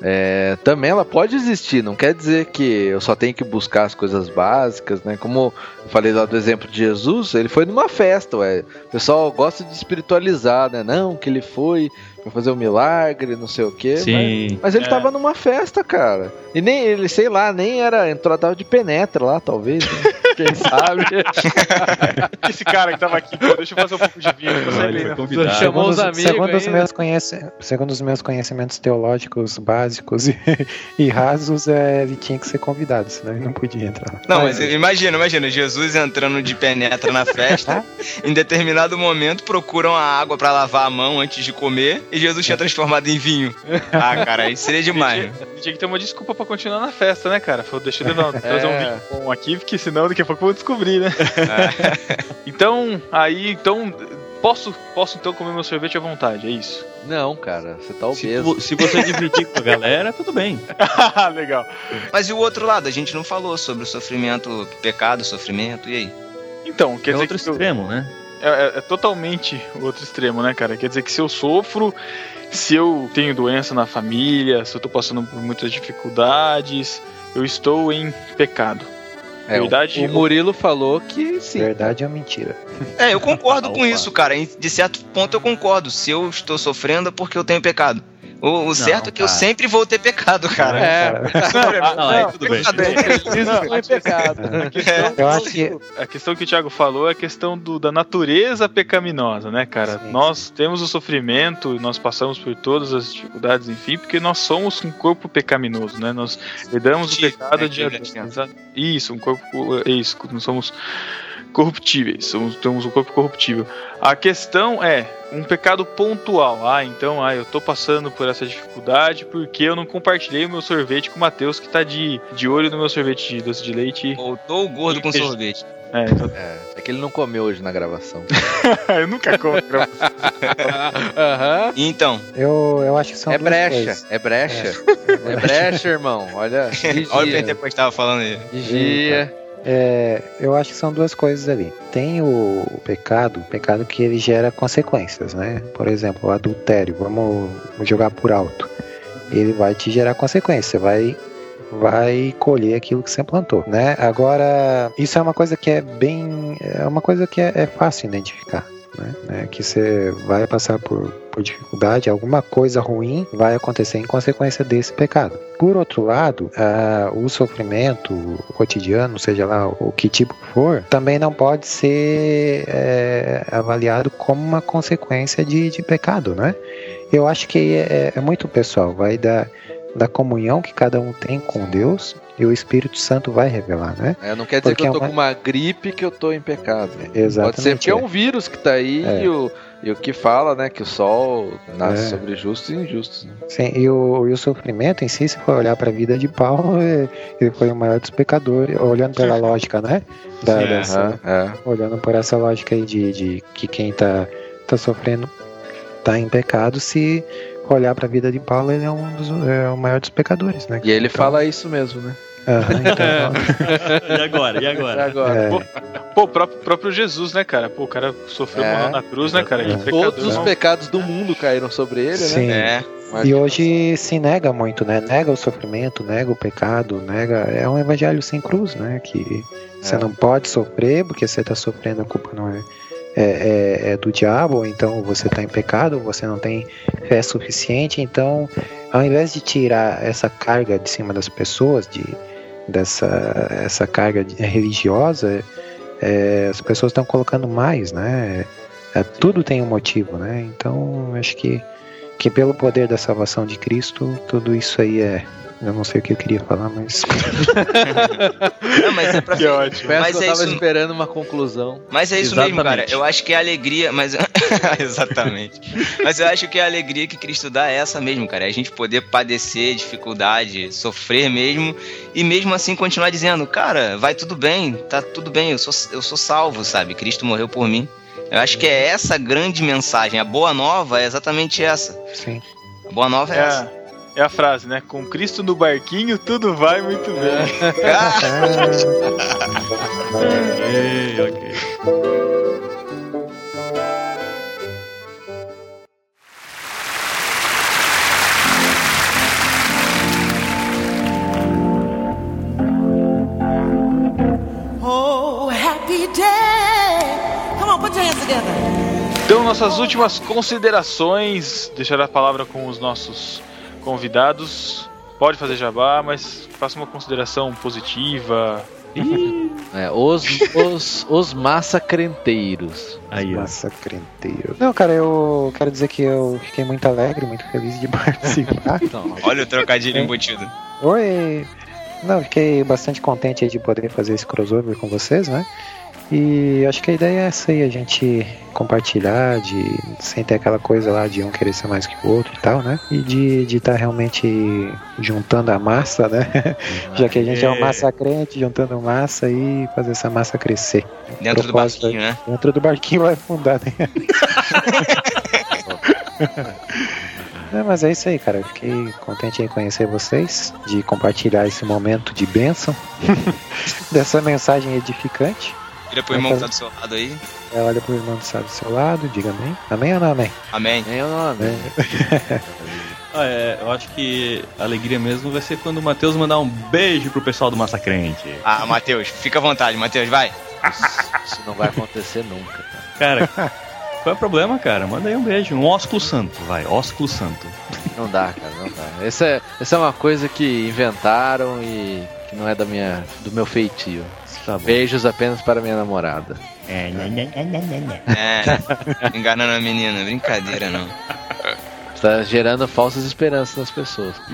É, também ela pode existir, não quer dizer que eu só tenho que buscar as coisas básicas, né? Como eu falei lá do exemplo de Jesus, ele foi numa festa, ué. O pessoal gosta de espiritualizar, né? Não, que ele foi pra fazer um milagre, não sei o quê. Sim. Mas ele É. tava numa festa, cara. E nem ele, sei lá, nem era. Entrou, tava de penetra lá, talvez. né? (laughs) Quem sabe? (laughs) Esse cara que tava aqui, pô, deixa eu fazer um pouco de foi né? convidado. Chamou os segundo, amigos segundo os meus segundo os meus conhecimentos teológicos básicos (laughs) e, e rasos, é, ele tinha que ser convidado, senão ele não podia entrar. Não, mas imagina, imagina, Jesus entrando de penetra na festa, (laughs) em determinado momento procuram a água pra lavar a mão antes de comer, e Jesus tinha transformado em vinho. Ah, cara, isso seria demais. Tinha, tinha que ter uma desculpa pra continuar na festa, né, cara? Falou, deixa eu levar, trazer um É. vinho bom aqui, porque senão daqui a pouco eu vou descobrir, né? (laughs) então, aí, então, posso, posso então comer meu sorvete à vontade, é isso. Não, cara, você tá Se, obeso. vo- se você dividir com a galera, tudo bem. (laughs) Legal. Mas e o outro lado? A gente não falou sobre o sofrimento, pecado, sofrimento, e aí? Então, quer é dizer outro que eu- extremo, né? é, é- é totalmente o outro extremo, né, cara? Quer dizer que se eu sofro, se eu tenho doença na família, se eu tô passando por muitas dificuldades, eu estou em pecado. É, o- verdade o Murilo falou que sim. Verdade ou mentira? É, eu concordo (laughs) com isso, cara. De certo ponto eu concordo. Se eu estou sofrendo é porque eu tenho pecado. O, o certo é que eu cara. sempre vou ter pecado, cara. É, Ah, não, (laughs) aí tudo bem. isso foi pecado. Eu acho que A questão que o Thiago falou é a questão do, da natureza pecaminosa, né, cara? Sim. Nós temos o sofrimento, nós passamos por todas as dificuldades, enfim, porque nós somos um corpo pecaminoso, né? Nós herdamos o pecado né, de é. Isso, um corpo. É isso, nós somos corruptíveis, somos, temos um corpo corruptível. A questão é um pecado pontual. Ah, então, ah, eu tô passando por essa dificuldade porque eu não compartilhei o meu sorvete com o Matheus, que tá de, de olho no meu sorvete de doce de leite. Voltou o gordo com sorvete. É, então, É, é que ele não comeu hoje na gravação. (laughs) eu nunca como. (laughs) Aham. Então, eu, eu acho que são É brecha, coisas. é brecha. É brecha, irmão. Olha, olha o que a gente tava falando aí. Vigia. É, eu acho que são duas coisas ali. Tem o, pecado, o pecado que ele gera consequências, né? Por exemplo, o adultério, vamos jogar por alto. Ele vai te gerar consequências, você vai vai colher aquilo que você plantou, né? Agora, isso é uma coisa que é bem, é uma coisa que é, é fácil identificar, né? É que você vai passar por, por dificuldade, alguma coisa ruim vai acontecer em consequência desse pecado. Por outro lado, ah, o sofrimento cotidiano, seja lá o que tipo for, também não pode ser é, avaliado como uma consequência de, de pecado, né? Eu acho que é, é muito pessoal, vai da, da comunhão que cada um tem com Deus e o Espírito Santo vai revelar, né? É, não quer dizer Porque que eu tô é uma- com uma gripe que eu tô em pecado. Exatamente. Pode ser porque é um vírus que tá aí É. e, o, e o que fala, né, que o sol nasce É. sobre justos e injustos. Né? Sim, e o, e o sofrimento em si, se for olhar para a vida de Paulo, é- ele foi o maior dos pecadores, olhando pela (laughs) lógica, né? Da, Sim, dessa, é. olhando por essa lógica aí de, de que quem tá, tá sofrendo tá em pecado, se olhar para a vida de Paulo, ele é um dos é o maior dos pecadores, né? E ele Então, fala isso mesmo, né? Aham, (laughs) então, E agora? E agora? Agora, é, Pô, Pô, o próprio, próprio Jesus, né, cara? Pô, o cara sofreu É. na cruz, né, cara? É. pecador. todos os não. pecados do mundo caíram sobre ele, Sim. né? É. E hoje se nega muito, né? Nega o sofrimento, nega o pecado, nega. É um evangelho sem cruz, né? Que você É. não pode sofrer porque você está sofrendo, a culpa não é, é, é- é do diabo, ou então você está em pecado, você não tem fé suficiente. Então, ao invés de tirar essa carga de cima das pessoas, de, dessa essa carga de- religiosa, é, as pessoas estão colocando mais, né? É, tudo tem um motivo, né? Então, acho que que pelo poder da salvação de Cristo, tudo isso aí é. Eu não sei o que eu queria falar, mas. Não, mas é pra Que ótimo. Mas eu é tava isso- esperando uma conclusão. Mas é isso mesmo, cara. Exatamente. Eu acho que é a alegria, mas (laughs) exatamente. Mas eu acho que a alegria que Cristo dá é essa mesmo, cara. É a gente poder padecer dificuldade, sofrer mesmo e mesmo assim continuar dizendo, cara, vai tudo bem, tá tudo bem, eu sou eu sou salvo, sabe? Cristo morreu por mim. Eu acho que é essa a grande mensagem. A boa nova é exatamente essa. Sim. A boa nova é, É essa. A, é a frase, né? Com Cristo no barquinho, tudo vai muito bem. (laughs) Ok, ok. Oh, happy day. Come on, put your hands together. Então, nossas últimas considerações. Deixar a palavra com os nossos convidados. Pode fazer jabá, mas faça uma consideração positiva. (laughs) É, os, os, os massacrenteiros. Aí, ó. Massacrenteiro. Não, cara, eu quero dizer que eu fiquei muito alegre, muito feliz de (laughs) participar. Então, olha o trocadilho embutido. Oi! Não, fiquei bastante contente de poder fazer esse crossover com vocês, né? E acho que a ideia é essa aí, a gente compartilhar, de sem ter aquela coisa lá de um querer ser mais que o outro e tal, né? E de estar realmente juntando a massa, né? (laughs) Já que a gente é um É. massa crente, juntando massa e fazer essa massa crescer. Dentro do barquinho, né? Dentro do barquinho vai afundar, né? (laughs) É, mas é isso aí, cara. Eu fiquei contente em conhecer vocês, de compartilhar esse momento de bênção, (laughs) dessa mensagem edificante. Vira pro irmão que tá do seu lado aí. É, olha pro irmão que está do seu lado, diga amém. Amém ou não amém? Amém. nem o nome. Ah, é, eu acho que a alegria mesmo vai ser quando o Matheus mandar um beijo pro pessoal do Massacrente. Ah, Matheus, fica à vontade, Matheus, vai. Isso não vai acontecer nunca. cara. Cara, qual é o problema, cara? Manda aí um beijo. Um ósculo santo, vai. Ósculo santo. Não dá, cara, não dá. Essa é, essa é uma coisa que inventaram e que não é da minha, do meu feitio. Tá. Beijos apenas para minha namorada. É, né, né, né, né, né, né. É, enganando a menina, brincadeira não. Tá gerando falsas esperanças nas pessoas. (laughs)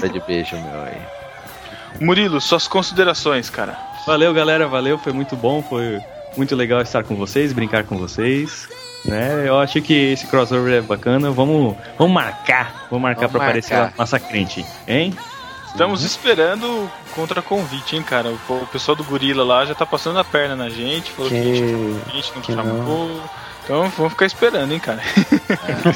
Tá de beijo, meu aí. Murilo, suas considerações, cara. Valeu, galera. Valeu. Foi muito bom. Foi muito legal estar com vocês, brincar com vocês. Né? Eu acho que esse crossover é bacana. Vamos, vamos marcar. Vamos marcar pra aparecer marcar. lá Massacrente. Hein? Estamos esperando contra convite, hein, cara. O, o pessoal do Gorila lá já tá passando a perna na gente, falou que, a gente Que, a gente não que chamou. Então vamos ficar esperando, hein, cara.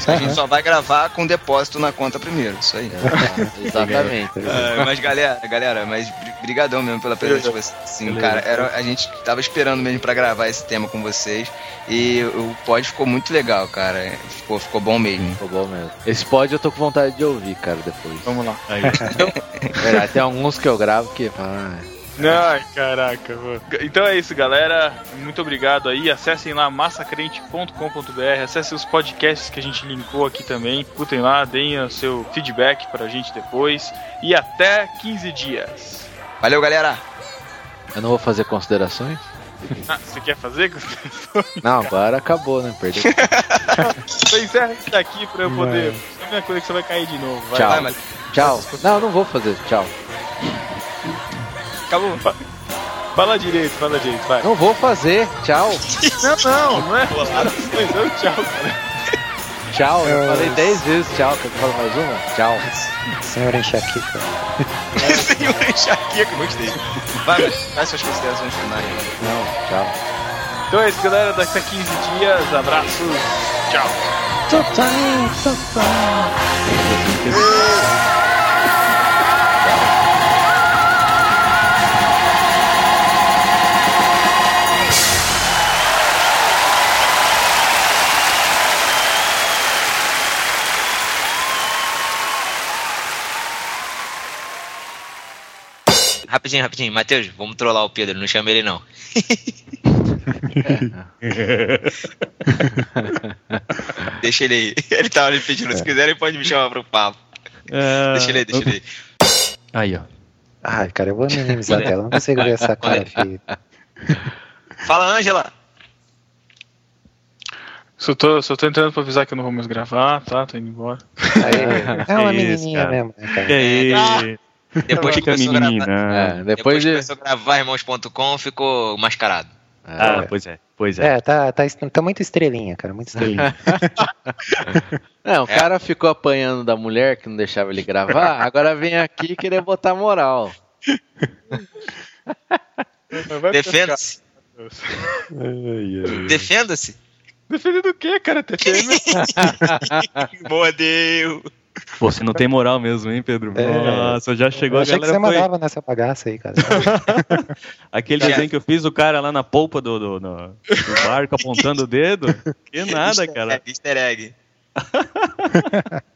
A gente só vai gravar com depósito na conta primeiro, isso aí. É, exatamente. Ah, mas galera, galera, mas bri- brigadão mesmo pela presença de vocês. Sim, cara, era, a gente tava esperando mesmo pra gravar esse tema com vocês e o pod ficou muito legal, cara. Ficou, ficou bom mesmo. Ficou bom mesmo. Esse pod eu tô com vontade de ouvir, cara, depois. Vamos lá. Aí. (laughs) Tem alguns que eu gravo que. Ah, Ai, caraca, mano. Então é isso, galera. Muito obrigado aí. Acessem lá massacrente.com.br. Acessem os podcasts que a gente linkou aqui também. Escutem lá, deem o seu feedback pra gente depois. E até 15 dias. Valeu, galera. Eu não vou fazer considerações? Ah, você quer fazer? Não, agora acabou, né? Perdeu. (laughs) Então encerra isso daqui pra eu poder. É a minha coisa que você vai cair de novo. Vai, Tchau. vai, mas- Tchau. Não, não vou fazer. Tchau. Acabou. Fa- Fala direito, fala direito, vai. Não vou fazer. Tchau. (laughs) Não, não, não é. Não, tchau, cara. Tchau. Eu falei 10 vezes tchau. Quer que eu fale mais uma? Tchau. Senhor Enxaquica. (laughs) Senhor enxaqueca, gostei. Vai, mas faz suas considerações finais. Não, tchau. Então é isso, galera. Daqui a 15 dias. Abraços. Tchau. Rapidinho, rapidinho. Matheus, vamos trollar o Pedro. Não chama ele, não. (laughs) deixa ele aí. Ele tava ali pedindo. Se quiserem, pode me chamar pro papo. É, Deixa ele aí, deixa ele aí. Aí, ó. Ai, cara, eu vou minimizar a tela. Não consigo ver essa cara feia. Fala, Ângela. Só tô, só tô entrando pra avisar que eu não vou mais gravar, tá? Tô indo embora. Aí, (laughs) é uma isso, menininha cara. mesmo, né, cara? Que aí? Depois que começou a gravar, menina. É, depois depois de. começou a gravar irmãos.com, ficou mascarado. Ah, pois é. Pois é. É, tá, tá, tá muito estrelinha, cara, muito estrelinha. (laughs) Não, o cara ficou apanhando da mulher que não deixava ele gravar, agora vem aqui querer botar moral. Defenda-se. Defenda-se. Defendendo o quê, cara? TPM? (laughs) Boa Deus. Você não tem moral mesmo, hein, Pedro? É. Nossa, já chegou Eu a achei que galera. você foi- mandava nessa bagaça aí, cara. (laughs) Aquele desenho que eu fiz, o cara lá na polpa do, do, do- do barco apontando o dedo. Que nada, cara. Easter egg. (laughs)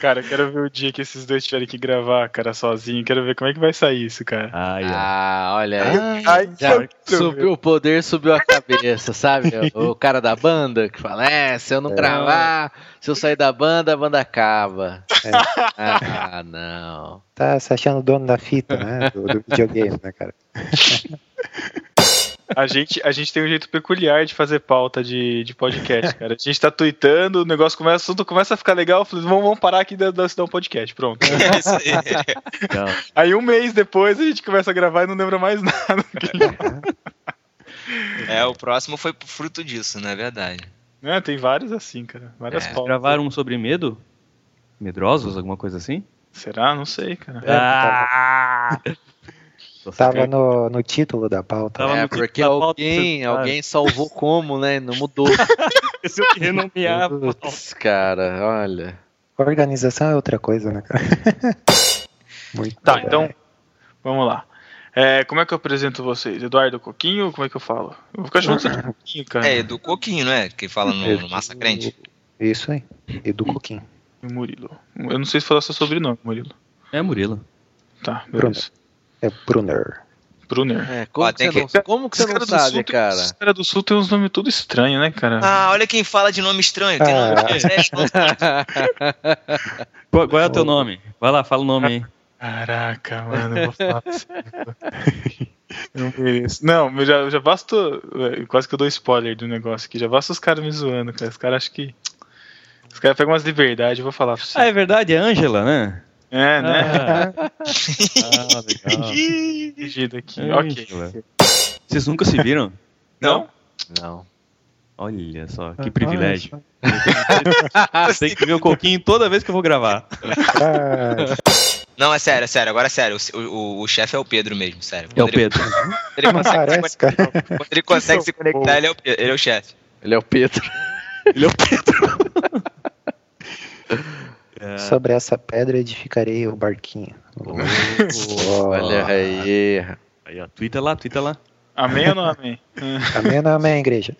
Cara, eu quero ver o dia que esses dois tiverem que gravar, cara, sozinho. Quero ver como é que vai sair isso, cara. Ai, ó. Ah, olha aí. Ai, Já pronto, subiu, o poder subiu a cabeça, sabe? (laughs) O, cara da banda que fala: É, se eu não gravar, se eu sair da banda, a banda acaba. Ah, não. Tá se achando dono da fita, né? Do, do videogame, né, cara? (laughs) A gente, a gente tem um jeito peculiar de fazer pauta de, de podcast, cara. A gente tá tweetando, o negócio começa, o assunto começa a ficar legal, eu falei, vamos, vamos parar aqui e dar um podcast, pronto. É isso aí. Não. Aí um mês depois a gente começa a gravar e não lembra mais nada. É, o próximo foi fruto disso, não é verdade? É, tem vários assim, cara. Várias É, pautas. Gravaram um sobre medo? Medrosos, alguma coisa assim? Será? Não sei, cara. É, Ah! (laughs) Tava no, no título da pauta. Tava É, no porque da pauta, alguém, alguém salvou como, né? Não mudou. (laughs) Se eu renomear. Putz, cara, olha. Organização é outra coisa, né, cara? (laughs) Muito Tá, bom. então, vamos lá. É, como é que eu apresento vocês? Eduardo Coquinho? Como é que eu falo? Eu vou ficar chamando você de (laughs) Coquinho, cara. É, do Coquinho, não é? Que fala no, no Massacrente. Isso aí. E do Coquinho. E o Murilo. Eu não sei se falar seu sobrenome, Murilo. É Murilo. Tá, beleza. É Brunner. Brunner. É, como, Ó, que que- não, como que você não sabe, Sul cara? Os caras do Sul tem uns nomes tudo estranhos, né, cara? Ah, olha quem fala de nome estranho. Tem nome Ah. sete, nome- Qual, qual é o teu nome? Vai lá, fala o nome aí. Caraca, mano, eu vou falar (laughs) mereço. Não, eu já, já basta. é, Quase que eu dou spoiler do negócio aqui. Já basta os caras me zoando, cara. Os caras acham que. Os caras pegam umas liberdades, eu vou falar pra você. Ah, é verdade, é Ângela, né? É, né? Ah, ah, legal. (laughs) Aqui. ok. Ângela. Vocês nunca se viram? Não? Não. Olha só, que privilégio. Tem que ver o Coquinho toda vez que eu vou gravar. Ah, (laughs) Não, é sério, é sério. Agora é sério. O, o, o chefe é o Pedro mesmo, sério. É o Quando ele- Pedro. (laughs) Ele não consegue, se parece, cara. conectar- quando ele consegue se conectar, ele é o, ele é o chefe. Ele é o Pedro. Ele é o Pedro. É. Sobre essa pedra edificarei o barquinho. Oh, (laughs) Olha aí. Aí, ó, twitta lá, twitta lá. Amém ou não amém? (laughs) Amém ou não amém, igreja?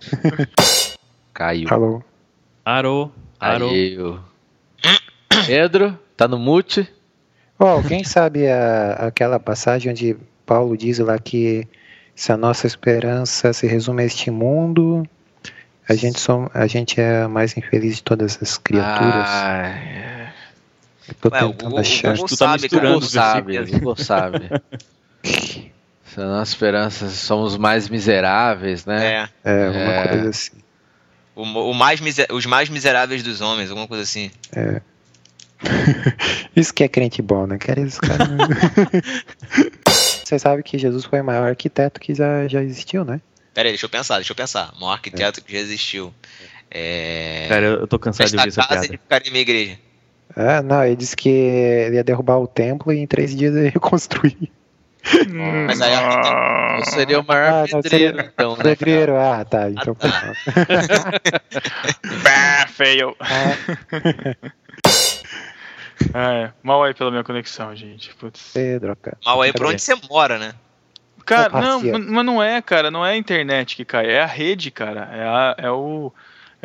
(laughs) Caiu. Alô? Aro, aro. Caiu. Pedro, tá no mute? Ó, alguém sabe a, aquela passagem onde Paulo diz lá que se a nossa esperança se resume a este mundo, a gente, som, a gente é a mais infeliz de todas as criaturas. Eu tô Ué, o tentando Google- achar. o Google Tu tá sabe, misturando Google os sabe, (laughs) versículos. Google sabe. Se a nossa esperança somos mais miseráveis, né? É. É, alguma É. coisa assim. O, o mais miser- os mais miseráveis dos homens, alguma coisa assim. (laughs) Isso que é crente bom, né? Cara, esses caras. (laughs) Você sabe que Jesus foi o maior arquiteto que já, já existiu, né? Pera aí, deixa eu pensar, deixa eu pensar. O maior arquiteto que já existiu. É. Cara, eu tô cansado de ouvir Esta essa casa piada. edificaria minha igreja. Ah, não, ele disse que ele ia derrubar o templo e em três dias ele ia (laughs) reconstruir. Mas aí. Eu seria o maior Ah, pedreiro, seria- então, né? Pedreiro, ah, tá. Então, tá. (laughs) Bah, fail. Ah, Ah, (laughs) é. Mal aí pela minha conexão, gente. Putz. Pedro, cara. Mal aí pra onde você mora, né? Cara, não, mas não é, cara. Não é a internet que cai. É a rede, cara. É, a- é o.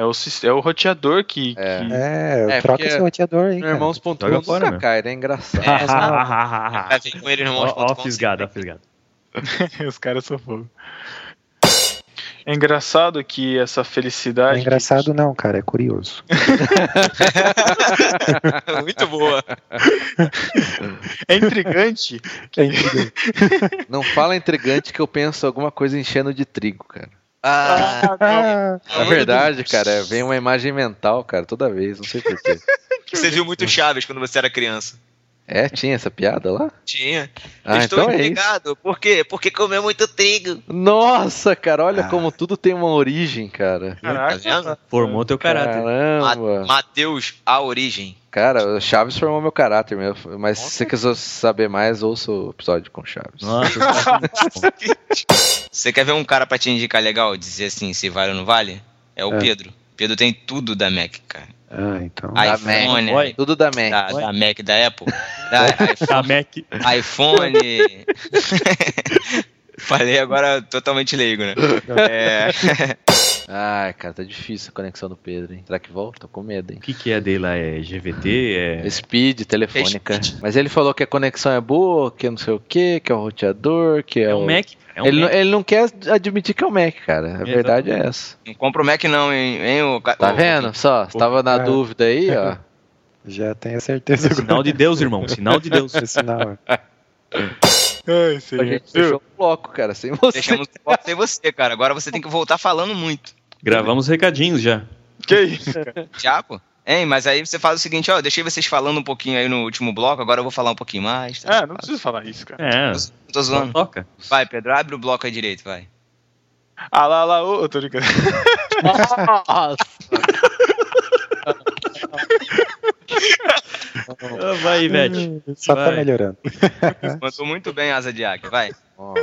É o, é o roteador que. É. que- É, É, troca porque esse roteador aí, No cara. Irmãos.com Joga fora, nunca meu. cai, né? Engraçado. É, (laughs) Ó, Vai vir com ele no ó, fisgado, ó, fisgado. (laughs) Os caras são fogo. É engraçado que essa Não felicidade. é engraçado não, cara, é curioso. (laughs) Muito boa. É intrigante. É incrível. Não fala intrigante que eu penso alguma coisa enchendo de trigo, cara. Ah, Ah, É verdade, cara. Vem uma imagem mental, cara, toda vez. Não sei porquê. (laughs) você viu muito Chaves quando você era criança. É, tinha essa piada lá? Tinha. Ah, Estou então é isso. intrigado. Por quê? Porque comeu muito trigo. Nossa, cara, olha Ah. como tudo tem uma origem, cara. Tá Caraca. vendo? Formou teu caráter. Ma- Caramba. Mateus, a origem. Cara, o Chaves formou meu caráter, meu. Mas se você quiser saber mais, ouça o episódio com Chaves. Nossa. (laughs) Você quer ver um cara pra te indicar legal? Dizer assim, se vale ou não vale? É o É. Pedro. Pedro tem tudo da Mac, cara. Ah, então. Da iPhone, Oi. Tudo da Mac. da, da Mac da Apple. (laughs) Da A Mac. iPhone. (laughs) (laughs) Falei agora totalmente leigo, né? É, (laughs) Ai, cara, tá difícil a conexão do Pedro, hein? Será que volta? Tô com medo, hein? O que, que é dele lá? É GVT? É... Speed, telefônica. É speed. Mas ele falou que a conexão é boa, que não sei o que, que é o roteador, que é, É o. um Mac. É um ele, Mac. não- ele não quer admitir que é o Mac, cara. A verdade é essa. não compra o Mac não, hein? hein o, Tá vendo? Só, você tava na É. dúvida aí, ó. (laughs) Já tenho certeza agora. Sinal de Deus, irmão. Sinal de Deus. É sinal. (laughs) Ai, A gente deixou o bloco, cara, sem você. Deixamos o foco sem você, cara. Agora você tem que voltar falando muito. Gravamos recadinhos já. Que isso? Tiago? Hein, mas aí você faz o seguinte, ó, eu deixei vocês falando um pouquinho aí no último bloco, agora eu vou falar um pouquinho mais. Tá? Ah, não precisa falar isso, cara. É. Não tô zoando. Toca. Vai, Pedro, abre o bloco aí direito, vai. Ah lá, lá, ô, eu tô brincando. (laughs) (laughs) Nossa! (laughs) Ah, Vai, Ivete. Só tá Vai. melhorando. Mandou muito bem, Asa de Águia, vai. Ó,